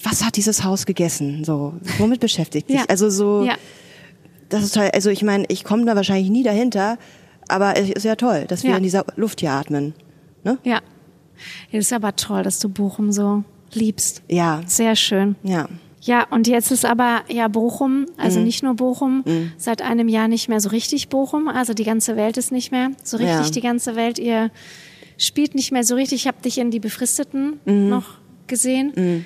was hat dieses Haus gegessen? So, womit beschäftigt sich? Ja. Also so, Ja. das ist toll. Also ich meine, ich komme da wahrscheinlich nie dahinter, aber es ist ja toll, dass wir Ja. in dieser Luft hier atmen. Ne? Ja. Ja, ist aber toll, dass du Bochum so liebst. Ja, Sehr schön. ja. Ja, und jetzt ist aber ja Bochum, also Mhm. nicht nur Bochum, seit einem Jahr nicht mehr so richtig Bochum. Also die ganze Welt ist nicht mehr so richtig Ja. die ganze Welt. Ihr spielt nicht mehr so richtig. Ich habe dich in die Befristeten Mhm. noch gesehen.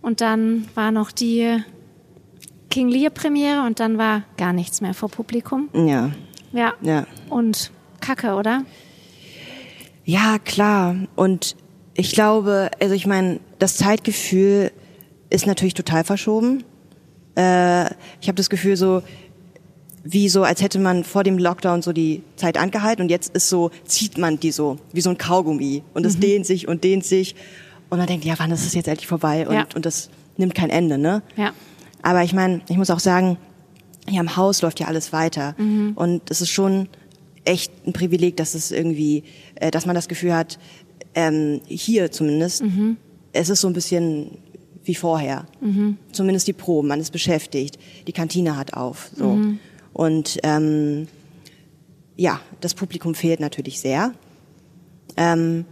Und dann war noch die King Lear Premiere und dann war gar nichts mehr vor Publikum. Ja, Ja. ja. Und Kacke, oder? Ja, klar. Und ich glaube, also ich meine, das Zeitgefühl ist natürlich total verschoben. Äh, ich habe das Gefühl so, wie so, als hätte man vor dem Lockdown so die Zeit angehalten und jetzt ist so, zieht man die so, wie so ein Kaugummi und es dehnt sich und dehnt sich und man denkt, ja, wann ist es jetzt endlich vorbei und, Ja. und das nimmt kein Ende, ne? Ja. Aber ich meine, ich muss auch sagen, hier am Haus läuft ja alles weiter. Mhm. Und es ist schon echt ein Privileg, dass es irgendwie, äh, dass man das Gefühl hat, ähm, hier zumindest, Mhm. es ist so ein bisschen wie vorher. Mhm. Zumindest die Proben, man ist beschäftigt, die Kantine hat auf. So. Mhm. Und ähm, ja, das Publikum fehlt natürlich sehr. Ähm,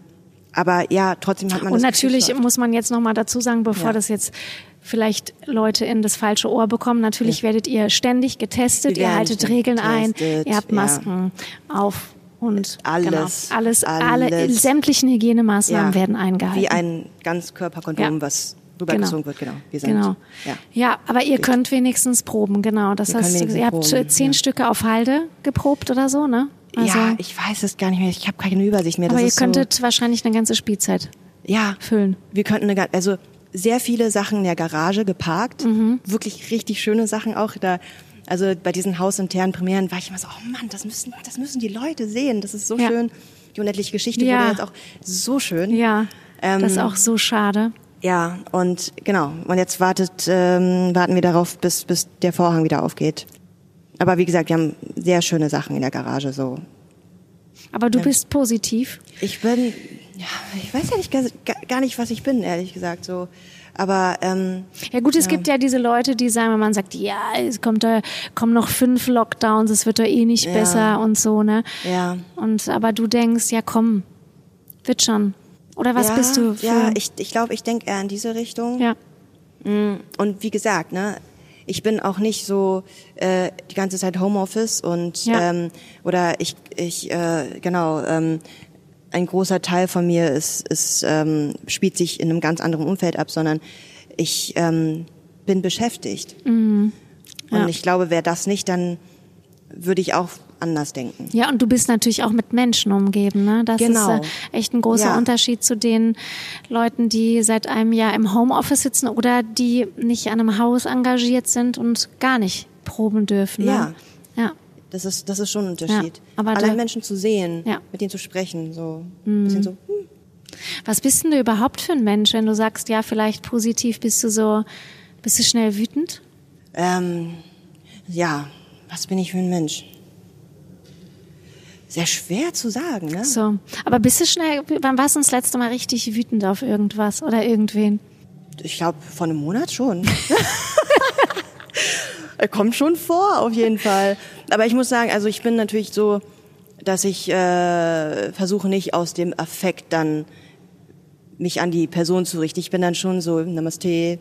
aber ja, trotzdem hat man Und das Gefühl, natürlich läuft. muss man jetzt noch mal dazu sagen, bevor Ja. das jetzt vielleicht Leute in das falsche Ohr bekommen, natürlich werdet ihr ständig getestet, ihr haltet Regeln ein, getestet, ihr habt ja. Masken auf und Alles, genau, alles, alle alles. sämtlichen Hygienemaßnahmen werden eingehalten. Wie ein Ganzkörperkondom, Ja. was rübergezogen wird, genau. Wir sind, genau. Ja. Ja, aber ihr könnt wenigstens proben, genau. Das Wir heißt, ihr habt proben, zehn ja. Stücke auf Halde geprobt oder so, ne? Also, ja, ich weiß es gar nicht mehr. Ich habe keine Übersicht mehr. aber das ihr ist könntet wahrscheinlich eine ganze Spielzeit so, ja, füllen. wir könnten eine, also sehr viele Sachen in der Garage geparkt, Mhm. wirklich richtig schöne Sachen auch da. Also bei diesen hausinternen Premieren war ich immer so, oh Mann, das müssen, das müssen die Leute sehen. Das ist so Ja. schön. Die unendliche Geschichte Ja. wurde jetzt auch so schön. Ja, Ähm, das ist auch so schade. Ja, und genau. Und jetzt wartet, ähm, warten wir darauf, bis, bis der Vorhang wieder aufgeht. Aber wie gesagt, wir haben sehr schöne Sachen in der Garage. So, Aber du bist positiv. ich bin, ja, ich weiß ja nicht, gar, gar nicht, was ich bin, ehrlich gesagt. So, aber ähm, Ja gut, es gibt ja diese Leute, die sagen, wenn man sagt, ja, es kommt da, kommen noch fünf Lockdowns, es wird doch eh nicht Ja. besser und so, ne? ja, Und aber du denkst, ja komm, wird schon. Oder was ja, bist du für? Ja, ich, ich glaube, ich denke eher in diese Richtung. ja. Und wie gesagt, ne, ich bin auch nicht so äh, die ganze Zeit Homeoffice und Ja. ähm, oder ich ich äh, genau ähm, ein großer Teil von mir ist ist ähm, spielt sich in einem ganz anderen Umfeld ab, sondern ich ähm, bin beschäftigt. Mhm. Ja. Und ich glaube, wäre das nicht, dann würde ich auch anders denken. Ja, und du bist natürlich auch mit Menschen umgeben, ne? Das Genau. ist äh, echt ein großer Ja. Unterschied zu den Leuten, die seit einem Jahr im Homeoffice sitzen oder die nicht an einem Haus engagiert sind und gar nicht proben dürfen. Ne? Ja. Ja. Das ist das ist schon ein Unterschied. Ja, aber Allein Menschen zu sehen, Ja. Mhm. mit denen zu sprechen, so ein bisschen so. Hm, Was bist denn du überhaupt für ein Mensch, wenn du sagst, ja, vielleicht positiv bist du so, bist du schnell wütend? Ähm, ja, was bin ich für ein Mensch? Sehr schwer zu sagen, ne? So. Aber bist du schnell, wann warst du das letzte Mal richtig wütend auf irgendwas oder irgendwen? Ich glaube, vor einem Monat schon. Kommt schon vor, auf jeden Fall. Aber ich muss sagen, also ich bin natürlich so, dass ich äh, versuche nicht aus dem Affekt dann mich an die Person zu richten. Ich bin dann schon so, Namaste, äh,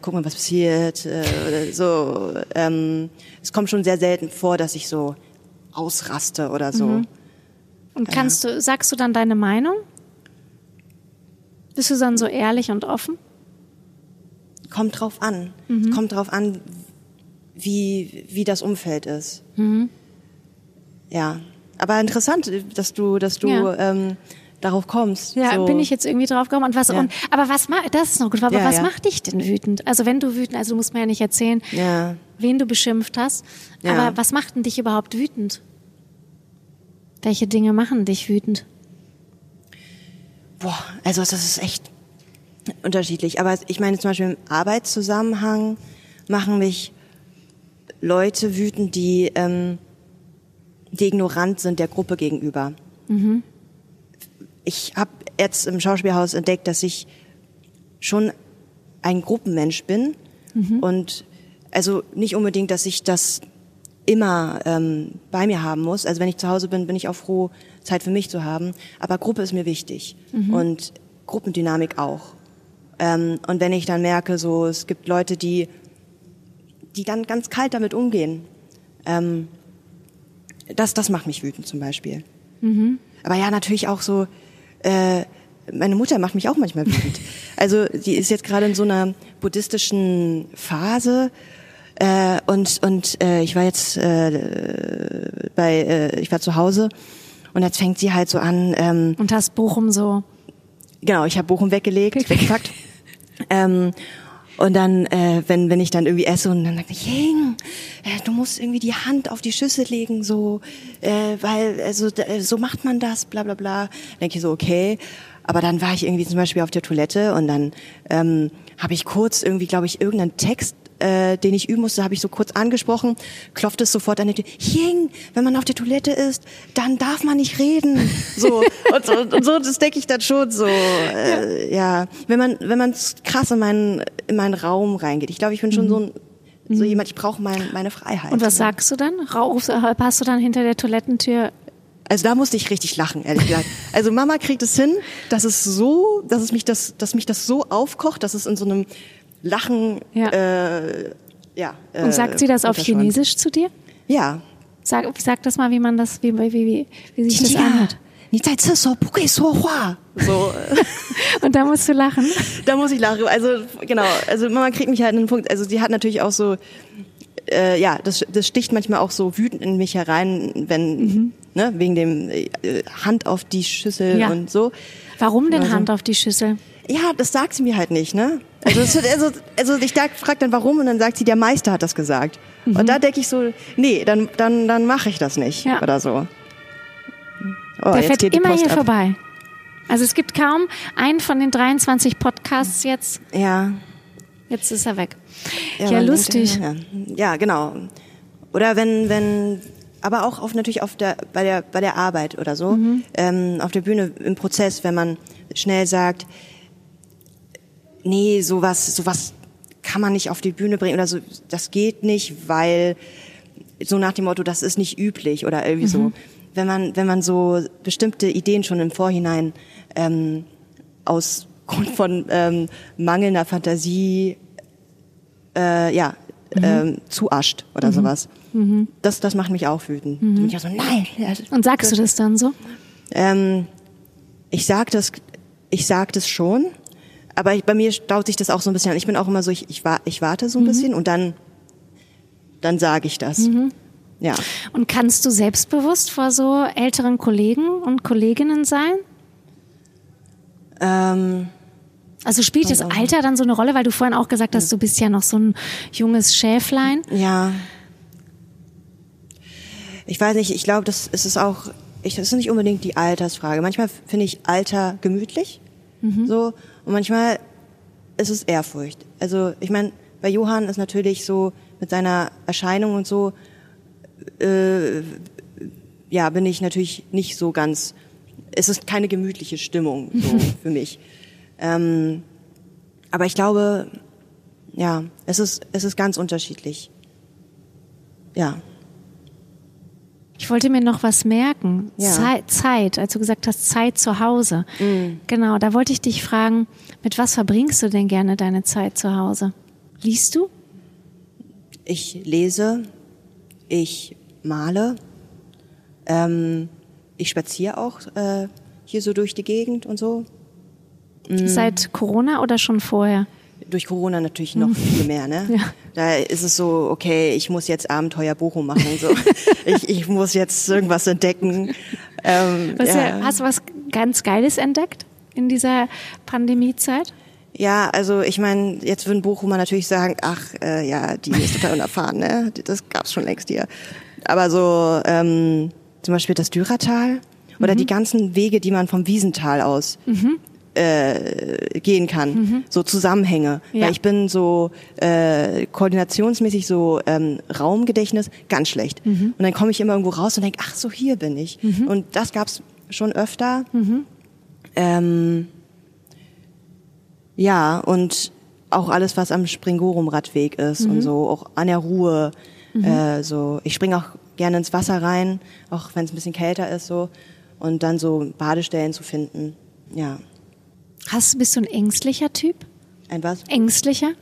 guck mal, was passiert. Äh, oder so. Ähm, es kommt schon sehr selten vor, dass ich so ausraste oder so. Und kannst du, sagst du dann deine Meinung? Bist du dann so ehrlich und offen? Kommt drauf an. Kommt drauf an, wie, wie das Umfeld ist. Ja. Aber interessant, dass du, dass du Ja. ähm, darauf kommst. Ja, so. bin ich jetzt irgendwie drauf gekommen. Und was, Ja. und, aber was macht, das ist noch gut, aber Ja, was ja. macht dich denn wütend? Also wenn du wütend, also du musst mir ja nicht erzählen, wen du beschimpft hast, aber was macht denn dich überhaupt wütend? Welche Dinge machen dich wütend? Boah, also das ist echt unterschiedlich. Aber ich meine zum Beispiel im Arbeitszusammenhang machen mich Leute wütend, die, ähm, die ignorant sind der Gruppe gegenüber. Ich habe jetzt im Schauspielhaus entdeckt, dass ich schon ein Gruppenmensch bin und also nicht unbedingt, dass ich das immer ähm, bei mir haben muss. Also wenn ich zu Hause bin, bin ich auch froh, Zeit für mich zu haben. Aber Gruppe ist mir wichtig und Gruppendynamik auch. Ähm, und wenn ich dann merke, so es gibt Leute, die die ganz ganz kalt damit umgehen, ähm, das das macht mich wütend zum Beispiel. Aber ja, natürlich auch so. Äh, meine Mutter macht mich auch manchmal wütend. Also die ist jetzt gerade in so einer buddhistischen Phase äh, und und äh, ich war jetzt äh, bei äh, ich war zu Hause und jetzt fängt sie halt so an. Ähm, Und hast Bochum so, genau, ich habe Bochum weggelegt, weggepackt. ähm, und dann, äh, wenn, wenn ich dann irgendwie esse und dann sagt ich, Jing, äh, du musst irgendwie die Hand auf die Schüssel legen, so, äh, weil, also äh, so macht man das, bla bla bla. Denke ich so, okay. Aber dann war ich irgendwie zum Beispiel auf der Toilette und dann ähm, habe ich kurz irgendwie, glaube ich, irgendeinen Text äh, den ich üben musste, habe ich so kurz angesprochen, klopft es sofort an die Tür. Jing, wenn man auf der Toilette ist, dann darf man nicht reden. So und, so, und so, das denke ich dann schon so. Äh, ja. wenn man wenn man krass in meinen in meinen Raum reingeht. Ich glaube, ich bin schon so ein so jemand. Ich brauche mein, meine Freiheit. und was sagst du dann? Rauchst, äh, hast du dann hinter der Toilettentür, Also da musste ich richtig lachen, ehrlich gesagt. Also Mama kriegt es hin, dass es so, dass es mich das, dass mich das so aufkocht, dass es in so einem Lachen. Ja. Äh, ja äh, Und sagt sie das auf Chinesisch zu dir? Ja. Sag, sag das mal, wie man das, wie, wie, wie, wie sich das ja. anhört. So. und da musst du lachen. Da muss ich lachen. Also genau, also Mama kriegt mich halt einen Punkt. Also sie hat natürlich auch so, äh, ja, das, das sticht manchmal auch so wütend in mich herein, wenn mhm. ne, wegen dem äh, Hand auf die Schüssel ja. und so. Warum denn also, Hand auf die Schüssel? Ja, das sagt sie mir halt nicht, ne? Also, also, also ich frage dann warum und dann sagt sie, der Meister hat das gesagt. Und da denke ich so, nee, dann, dann, dann mache ich das nicht Ja. oder so. Oh, Der fährt immer hier ab. vorbei. Also es gibt kaum einen von den 23 Podcasts jetzt. Ja. Jetzt ist er weg. Ja, man lustig. Ja, ja, genau. Oder wenn, wenn, aber auch auf natürlich auf der bei der bei der Arbeit oder so, Mhm. ähm, auf der Bühne im Prozess, wenn man schnell sagt, nee, sowas, sowas kann man nicht auf die Bühne bringen oder so, das geht nicht, weil so nach dem Motto, das ist nicht üblich oder irgendwie Mhm. so. Wenn man wenn man so bestimmte Ideen schon im Vorhinein ähm, aus Grund von ähm, mangelnder Fantasie äh, ja, ähm, zuascht oder sowas. Das, das macht mich auch wütend. Bin ich auch so, nein. Und sagst du das dann so? Ähm, ich sag das, ich sag das schon, aber bei mir staut sich das auch so ein bisschen an. Ich bin auch immer so, ich, ich, wa- ich warte so ein bisschen und dann, dann sage ich das. Ja. Und kannst du selbstbewusst vor so älteren Kollegen und Kolleginnen sein? Ähm, Also spielt das Alter dann so eine Rolle, weil du vorhin auch gesagt hast, du bist ja noch so ein junges Schäflein. Ja. Ich weiß nicht, ich glaube, das ist es auch, ich, das ist nicht unbedingt die Altersfrage. Manchmal finde ich Alter gemütlich, so, und manchmal ist es Ehrfurcht. Also, ich meine, bei Johann ist natürlich so, mit seiner Erscheinung und so, äh, ja, bin ich natürlich nicht so ganz, es ist keine gemütliche Stimmung, so, für mich. Ähm, aber ich glaube, ja, es ist, es ist ganz unterschiedlich. Ja. Ich wollte mir noch was merken. Ja. Zeit, Zeit, als du gesagt hast, Zeit zu Hause. Genau, da wollte ich dich fragen, mit was verbringst du denn gerne deine Zeit zu Hause? Liest du? Ich lese, ich male, ähm, ich spaziere auch äh, hier so durch die Gegend und so. Seit Corona oder schon vorher? Durch Corona natürlich noch viel mehr, ne? Ja. Da ist es so, okay, ich muss jetzt Abenteuer Bochum machen so. ich, ich muss jetzt irgendwas entdecken. Ähm, Was ja. Hast du was ganz Geiles entdeckt in dieser Pandemiezeit? Ja, also ich meine, jetzt würden Bochumer natürlich sagen, ach äh, ja, die ist total unerfahren, ne? Das gab's schon längst hier. Aber so ähm, zum Beispiel das Dürertal oder mhm. die ganzen Wege, die man vom Wiesental aus mhm. Äh, gehen kann, mhm. so Zusammenhänge. Ja. Weil ich bin so äh, koordinationsmäßig so ähm, Raumgedächtnis ganz schlecht. Mhm. Und dann komme ich immer irgendwo raus und denke, ach so, hier bin ich. Mhm. Und das gab's schon öfter. Mhm. Ähm, ja, und auch alles, was am Springorum-Radweg ist mhm. und so, auch an der Ruhe. Mhm. Äh, so, ich springe auch gerne ins Wasser rein, auch wenn es ein bisschen kälter ist, so und dann so Badestellen zu finden. Ja. Hast bist du ein ängstlicher Typ? Ein was? Ängstlicher?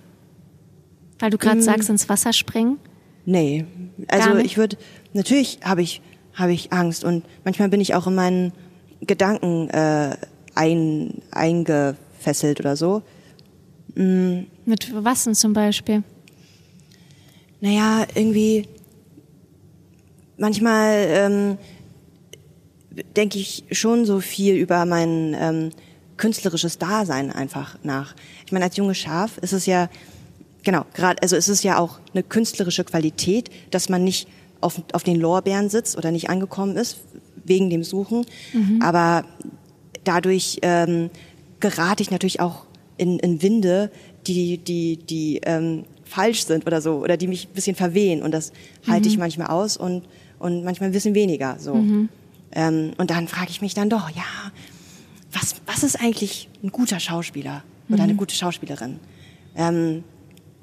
Weil du gerade mm. sagst, ins Wasser springen? Nee. Also ich würde natürlich habe ich habe ich Angst und manchmal bin ich auch in meinen Gedanken äh, ein, eingefesselt oder so. Mm. Mit was denn zum Beispiel? Naja, irgendwie manchmal ähm, denke ich schon so viel über mein ähm, künstlerisches Dasein einfach nach. Ich meine, als junge Schaf ist es ja genau gerade, also ist es ja auch eine künstlerische Qualität, dass man nicht auf, auf den Lorbeeren sitzt oder nicht angekommen ist wegen dem Suchen, mhm. aber dadurch ähm, gerate ich natürlich auch in, in Winde, die die die ähm, falsch sind oder so oder die mich ein bisschen verwehen und das mhm. halte ich mhm. manchmal aus und und manchmal ein bisschen weniger so. Mhm. Ähm, und dann frage ich mich dann doch, ja, was, was ist eigentlich ein guter Schauspieler oder eine mhm. gute Schauspielerin? Ähm,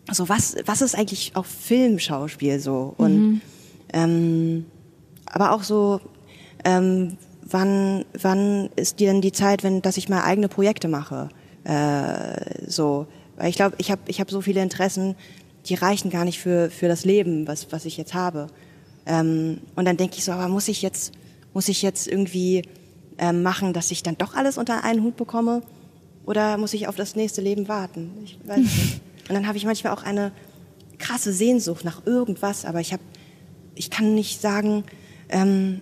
also was, was ist eigentlich auch Filmschauspiel so? Und mhm. ähm, aber auch so, ähm, wann, wann ist dir denn die Zeit, wenn, dass ich mal eigene Projekte mache? Äh, so, weil ich glaube, ich habe ich hab so viele Interessen, die reichen gar nicht für, für das Leben, was, was ich jetzt habe. Ähm, und dann denke ich so, aber muss ich jetzt muss ich jetzt irgendwie äh, machen, dass ich dann doch alles unter einen Hut bekomme? Oder muss ich auf das nächste Leben warten? Ich weiß nicht. Und dann habe ich manchmal auch eine krasse Sehnsucht nach irgendwas, aber ich habe, ich kann nicht sagen, ähm,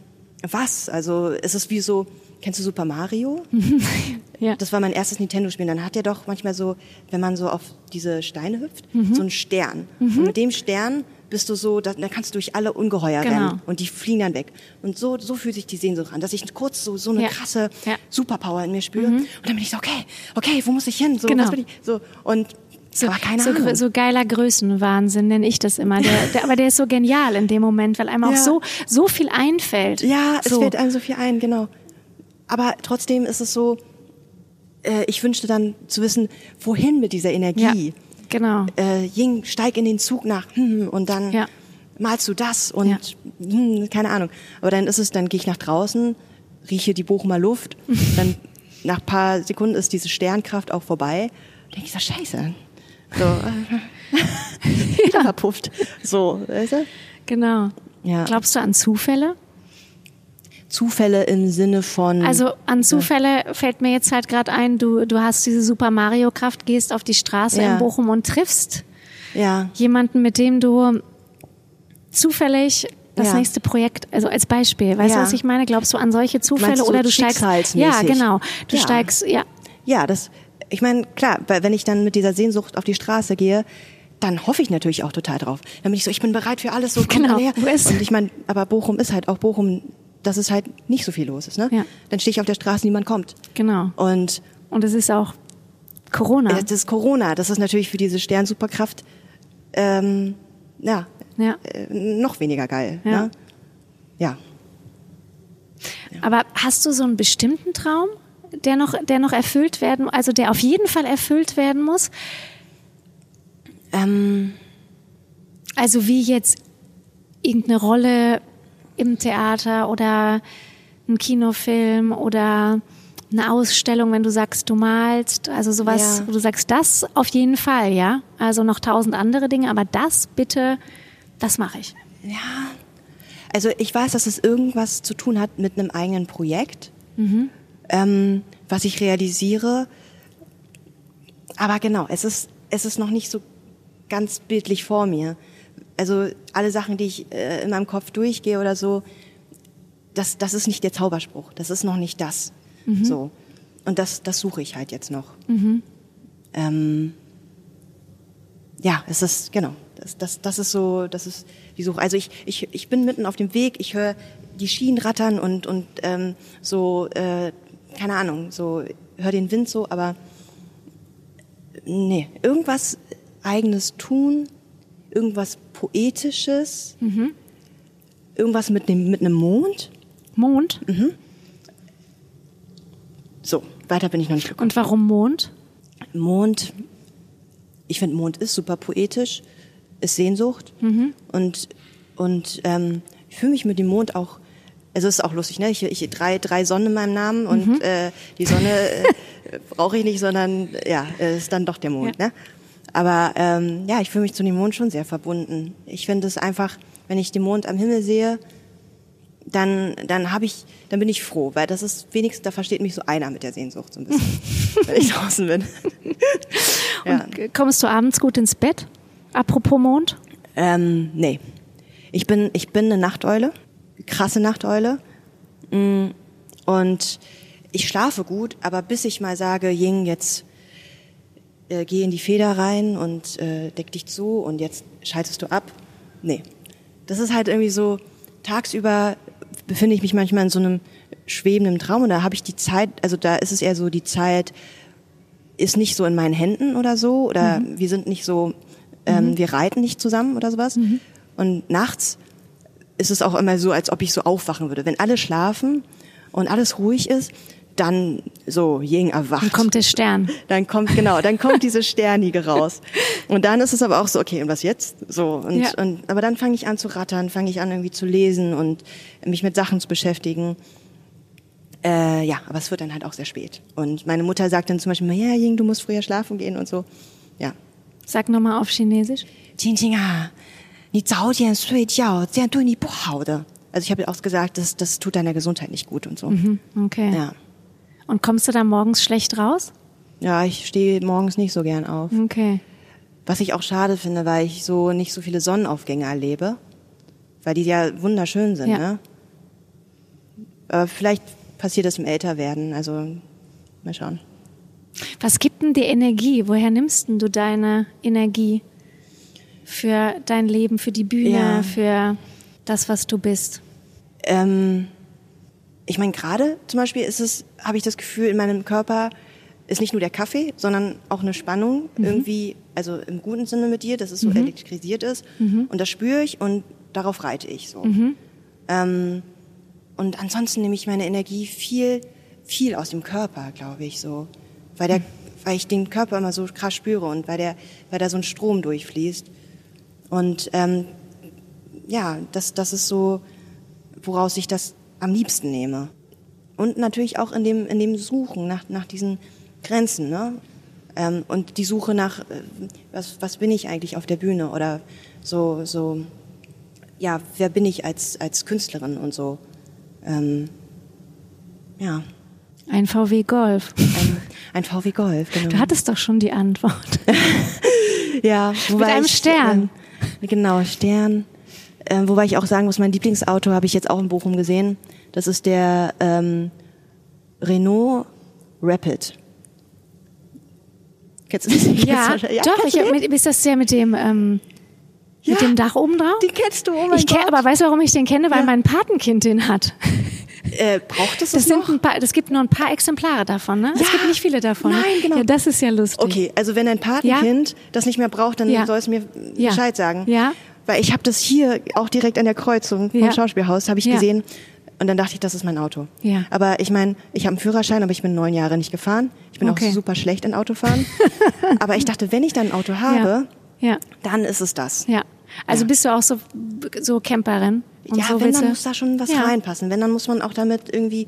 was. Also es ist wie so, kennst du Super Mario? ja. Das war mein erstes Nintendo-Spiel. Dann hat er doch manchmal so, wenn man so auf diese Steine hüpft, mhm. so einen Stern. Mhm. Und mit dem Stern bist du so, dann kannst du durch alle Ungeheuer genau. rennen und die fliegen dann weg. Und so, so fühlt sich die Sehnsucht an, dass ich kurz so, so eine ja. krasse ja. Superpower in mir spüre. Mhm. Und dann bin ich so, okay, okay, wo muss ich hin? So, genau. was bin ich? So, und so, aber keine so, Ahnung. so geiler Größenwahnsinn nenne ich das immer. Der, der, aber der ist so genial in dem Moment, weil einem ja. auch so, so viel einfällt. Ja, so. es fällt einem so viel ein, genau. Aber trotzdem ist es so, äh, ich wünschte dann zu wissen, wohin mit dieser Energie. Ja. Genau. Äh, Ying, steig in den Zug nach hm, und dann ja. malst du das und ja. hm, keine Ahnung. Aber dann ist es, dann gehe ich nach draußen, rieche die Bochumer Luft, dann nach ein paar Sekunden ist diese Sternkraft auch vorbei. Denke ich so, scheiße. So, äh, wieder verpufft. So, weißt du? Genau. Ja. Glaubst du an Zufälle? Zufälle im Sinne von. Also an Zufälle fällt mir jetzt halt gerade ein, du, du hast diese Super Mario Kraft, gehst auf die Straße ja. in Bochum und triffst ja. jemanden, mit dem du zufällig das ja. nächste Projekt, also als Beispiel, weißt du, was ich meine? Glaubst du an solche Zufälle du oder du steigst? Ja, genau. Du steigst, ja. Ja, das, ich meine, klar, wenn ich dann mit dieser Sehnsucht auf die Straße gehe, dann hoffe ich natürlich auch total drauf. Dann bin ich so, ich bin bereit für alles, so komm genau. her. Und ich meine, aber Bochum ist halt auch Bochum dass es halt nicht so viel los ist. Ne? Ja. Dann stehe ich auf der Straße, niemand kommt. Genau. Und und es ist auch Corona. Das ist Corona. Das ist natürlich für diese Sternsuperkraft ähm, ja, ja. Äh, noch weniger geil. Ja. Ne? ja. Aber hast du so einen bestimmten Traum, der noch, der noch erfüllt werden, also der auf jeden Fall erfüllt werden muss? Ähm, also wie jetzt irgendeine Rolle im Theater oder ein Kinofilm oder eine Ausstellung, wenn du sagst, du malst, also sowas, ja. wo du sagst, das auf jeden Fall, ja. Also noch tausend andere Dinge, aber das bitte, das mache ich. Ja. Also ich weiß, dass es irgendwas zu tun hat mit einem eigenen Projekt, mhm. ähm, was ich realisiere. Aber genau, es ist, es ist noch nicht so ganz bildlich vor mir also alle Sachen, die ich äh, in meinem Kopf durchgehe oder so, das, das ist nicht der Zauberspruch. Das ist noch nicht das. Mhm. So. Und das, das suche ich halt jetzt noch. Ähm, ja, es ist, genau, das, das, das ist so, das ist die Suche. Also ich, ich, ich bin mitten auf dem Weg, ich höre die Schienen rattern und, und ähm, so, äh, keine Ahnung, so, höre den Wind so, aber nee, irgendwas eigenes tun, irgendwas Poetisches, irgendwas mit, dem, mit einem Mond. Mond? So, weiter bin ich noch nicht gekommen. Und warum Mond? Mond, ich finde Mond ist super poetisch, ist Sehnsucht und und ähm, ich fühle mich mit dem Mond auch. Also es ist auch lustig, ne? Ich, ich drei drei Sonnen in meinem Namen und äh, die Sonne äh, brauche ich nicht, sondern ja, es ist dann doch der Mond, Ja. ne? Aber ähm, ja, ich fühle mich zu dem Mond schon sehr verbunden. Ich finde es einfach, wenn ich den Mond am Himmel sehe, dann, dann habe ich, dann bin ich froh, weil das ist wenigstens, da versteht mich so einer mit der Sehnsucht so ein bisschen, wenn ich draußen bin. ja. Und kommst du abends gut ins Bett? Apropos Mond? Ähm, nee. Ich bin, ich bin eine Nachteule, krasse Nachteule. Mm, Und ich schlafe gut, aber bis ich mal sage, Ying, jetzt äh, geh in die Feder rein und äh, deck dich zu und jetzt schaltest du ab. Nee. Das ist halt irgendwie so, tagsüber befinde ich mich manchmal in so einem schwebenden Traum und da habe ich die Zeit, also da ist es eher so, die Zeit ist nicht so in meinen Händen oder so oder wir sind nicht so, ähm, wir reiten nicht zusammen oder sowas. Und nachts ist es auch immer so, als ob ich so aufwachen würde. Wenn alle schlafen und alles ruhig ist, dann so Ying erwacht. Dann kommt der Stern. Dann kommt, genau, dann kommt diese Sternige raus. Und dann ist es aber auch so, okay, und was jetzt? So, und, ja. und aber dann fange ich an zu rattern, fange ich an irgendwie zu lesen und mich mit Sachen zu beschäftigen. Äh, ja, aber es wird dann halt auch sehr spät. Und meine Mutter sagt dann zum Beispiel, ja, Ying, du musst früher schlafen gehen und so. Ja. Sag nochmal auf Chinesisch. Ah, also ich habe auch gesagt, das, das tut deiner Gesundheit nicht gut und so. Mhm, okay. Ja. Und kommst du da morgens schlecht raus? Ja, ich stehe morgens nicht so gern auf. Okay. Was ich auch schade finde, weil ich so nicht so viele Sonnenaufgänge erlebe. Weil die ja wunderschön sind, Ja. ne? Aber vielleicht passiert das im Älterwerden, also mal schauen. Was gibt denn dir Energie? Woher nimmst denn du deine Energie für dein Leben, für die Bühne, Ja. für das, was du bist? Ähm, ich meine, gerade zum Beispiel ist es, habe ich das Gefühl, in meinem Körper ist nicht nur der Kaffee, sondern auch eine Spannung irgendwie, also im guten Sinne mit dir, dass es so elektrisiert ist. Und das spüre ich und darauf reite ich so. Ähm, und ansonsten nehme ich meine Energie viel, viel aus dem Körper, glaube ich, so. Weil der, weil ich den Körper immer so krass spüre und weil der, weil da so ein Strom durchfließt. Und ähm, ja, das, das ist so, woraus ich das am liebsten nehme. Und natürlich auch in dem, in dem Suchen nach, nach diesen Grenzen, ne? Ähm, und die Suche nach, äh, was, was bin ich eigentlich auf der Bühne oder so, so, ja, wer bin ich als, als Künstlerin und so. Ähm, ja, Ein VW Golf. ein, ein VW Golf, genau. Du hattest doch schon die Antwort. Ja, wobei einem ich, Stern. Ähm, genau, Stern. Ähm, wobei ich auch sagen muss, mein Lieblingsauto habe ich jetzt auch in Bochum gesehen. Das ist der ähm, Renault Rapid. Kennst du das? Ja, du- doch. Ich hab mit, ist das der mit dem ähm, mit Ja, dem Dach oben drauf? Den kennst du, oh mein ich kenne, Gott. aber weißt du, warum ich den kenne? Weil Ja. mein Patenkind den hat. äh, braucht es Das das sind noch? ein paar, das gibt nur ein paar Exemplare davon, ne? Es Ja. gibt nicht viele davon. ne? Nein, genau. Ja, das ist ja lustig. Okay, also wenn ein Patenkind das nicht mehr braucht, dann Ja. soll es mir Ja. Bescheid sagen. Ja. Weil ich habe das hier auch direkt an der Kreuzung vom Ja. Schauspielhaus, habe ich Ja. gesehen. Und dann dachte ich, das ist mein Auto. Ja. Aber ich meine, ich habe einen Führerschein, aber ich bin neun Jahre nicht gefahren. Ich bin Okay. auch super schlecht in Autofahren. aber ich dachte, wenn ich dann ein Auto habe, Ja. dann ist es das. Ja. Also Ja. bist du auch so, so Camperin? Und ja, so wenn, dann muss da schon was Ja. reinpassen. Wenn, dann muss man auch damit irgendwie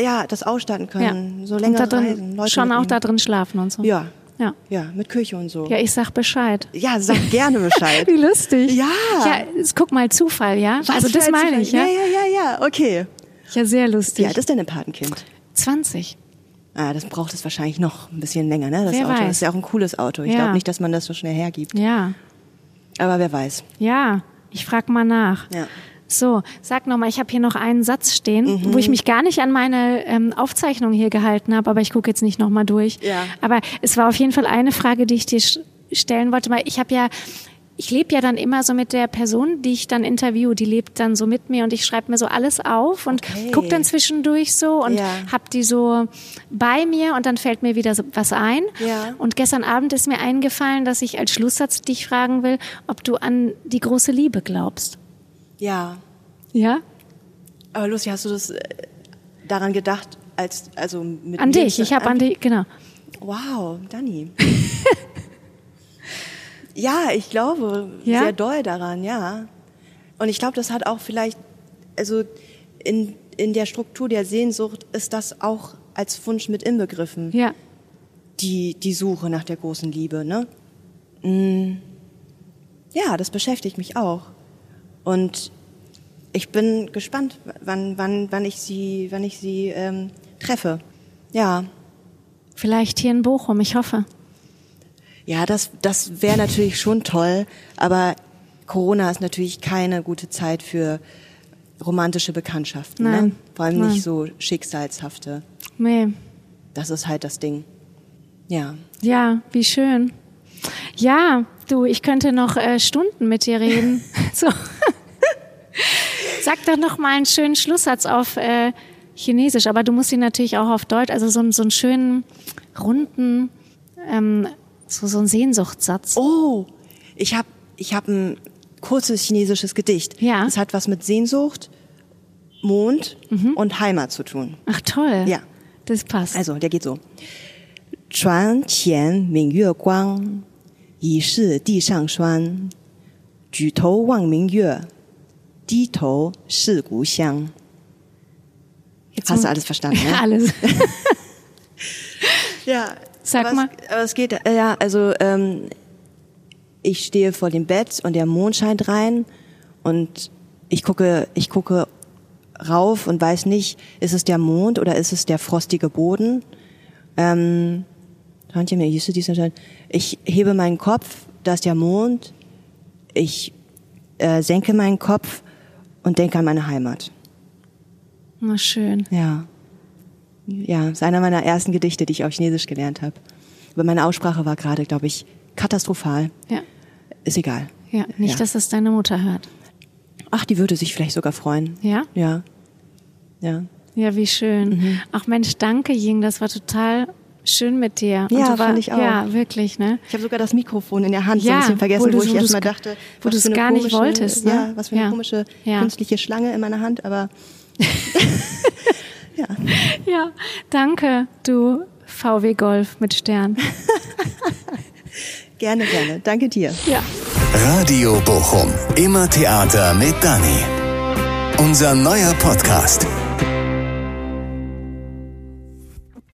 ja, das ausstatten können. So und länger da drin, reisen. Leute schon auch mitnehmen. da drin schlafen und so. Ja. Ja. Ja, mit Küche und so. Ja, ich sag Bescheid. Ja, sag gerne Bescheid. Wie lustig. Ja. Ja, guck mal, Zufall, ja? Was also das ein meine ich, ja? Ja, ja, ja, ja, okay. Ja, sehr lustig. Wie alt ist denn ein Patenkind? 20. Ah, das braucht es wahrscheinlich noch ein bisschen länger, ne? Das Wer Auto. weiß. Das ist ja auch ein cooles Auto. Ich Ja. glaube nicht, dass man das so schnell hergibt. Ja. Aber wer weiß. Ja. Ich frag mal nach. Ja. So, sag nochmal, ich habe hier noch einen Satz stehen, mhm. wo ich mich gar nicht an meine ähm, Aufzeichnung hier gehalten habe, aber ich gucke jetzt nicht nochmal durch. Ja. Aber es war auf jeden Fall eine Frage, die ich dir stellen wollte, weil ich habe ja ich lebe ja dann immer so mit der Person, die ich dann interview, die lebt dann so mit mir und ich schreibe mir so alles auf und okay. gucke dann zwischendurch so und ja. hab die so bei mir und dann fällt mir wieder so was ein. Ja. Und gestern Abend ist mir eingefallen, dass ich als Schlusssatz dich fragen will, ob du an die große Liebe glaubst. Ja. Ja? Aber Lucy, hast du das äh, daran gedacht, als also mit An dich, ich habe an dich, genau. Wow, Dani. Ja, ich glaube ja? sehr doll daran, ja. Und ich glaube, das hat auch vielleicht, also in, in der Struktur der Sehnsucht ist das auch als Wunsch mit inbegriffen. Ja. Die, die Suche nach der großen Liebe, ne? Mm. Ja, das beschäftigt mich auch. Und ich bin gespannt, wann, wann, wann ich sie, wann ich sie ähm, treffe. Ja. Vielleicht hier in Bochum, ich hoffe. Ja, das, das wäre natürlich schon toll, aber Corona ist natürlich keine gute Zeit für romantische Bekanntschaften. Ne? Nein. Ne? Vor allem Nein. nicht so schicksalshafte. Nee. Das ist halt das Ding. Ja. Ja, wie schön. Ja, du, ich könnte noch äh, Stunden mit dir reden. so. Sag doch noch mal einen schönen Schlusssatz auf äh, Chinesisch, aber du musst ihn natürlich auch auf Deutsch, also so, so einen schönen, runden, ähm, so, so ein Sehnsuchtssatz. Oh, ich habe ich hab ein kurzes chinesisches Gedicht. Ja. Das hat was mit Sehnsucht, Mond Mhm. und Heimat zu tun. Ach toll. Ja. Das passt. Also, der geht so. 船前明月光，疑是地上霜。举头望明月， 低头是故乡。 Jetzt Hast muss- du alles verstanden, ne? Alles. Ja. Sag aber mal. Es, aber es geht, äh, ja, also ähm, ich stehe vor dem Bett und der Mond scheint rein und ich gucke, ich gucke rauf und weiß nicht, ist es der Mond oder ist es der frostige Boden? Ähm, ich hebe meinen Kopf, da ist der Mond. Ich äh, senke meinen Kopf und denke an meine Heimat. Na schön. Ja. Ja, ist einer meiner ersten Gedichte, die ich auf Chinesisch gelernt habe. Aber meine Aussprache war gerade, glaube ich, katastrophal. Ja. Ist egal. Ja, nicht, Ja. dass das deine Mutter hört. Ach, die würde sich vielleicht sogar freuen. Ja? Ja. Ja. Ja, wie schön. Mhm. Ach Mensch, danke Ying, das war total schön mit dir. Ja, du war, fand ich auch. Ja, wirklich, ne? Ich habe sogar das Mikrofon in der Hand so Ja, ein bisschen vergessen, wo du- wo, ich erstmal dachte, wo für eine gar nicht komische, wolltest, ne? Ja, was für eine Ja. komische Ja. künstliche Schlange in meiner Hand, aber ja. Ja, danke, du VW Golf mit Stern. Gerne, gerne. Danke dir. Ja. Radio Bochum. Immer Theater mit Dani. Unser neuer Podcast.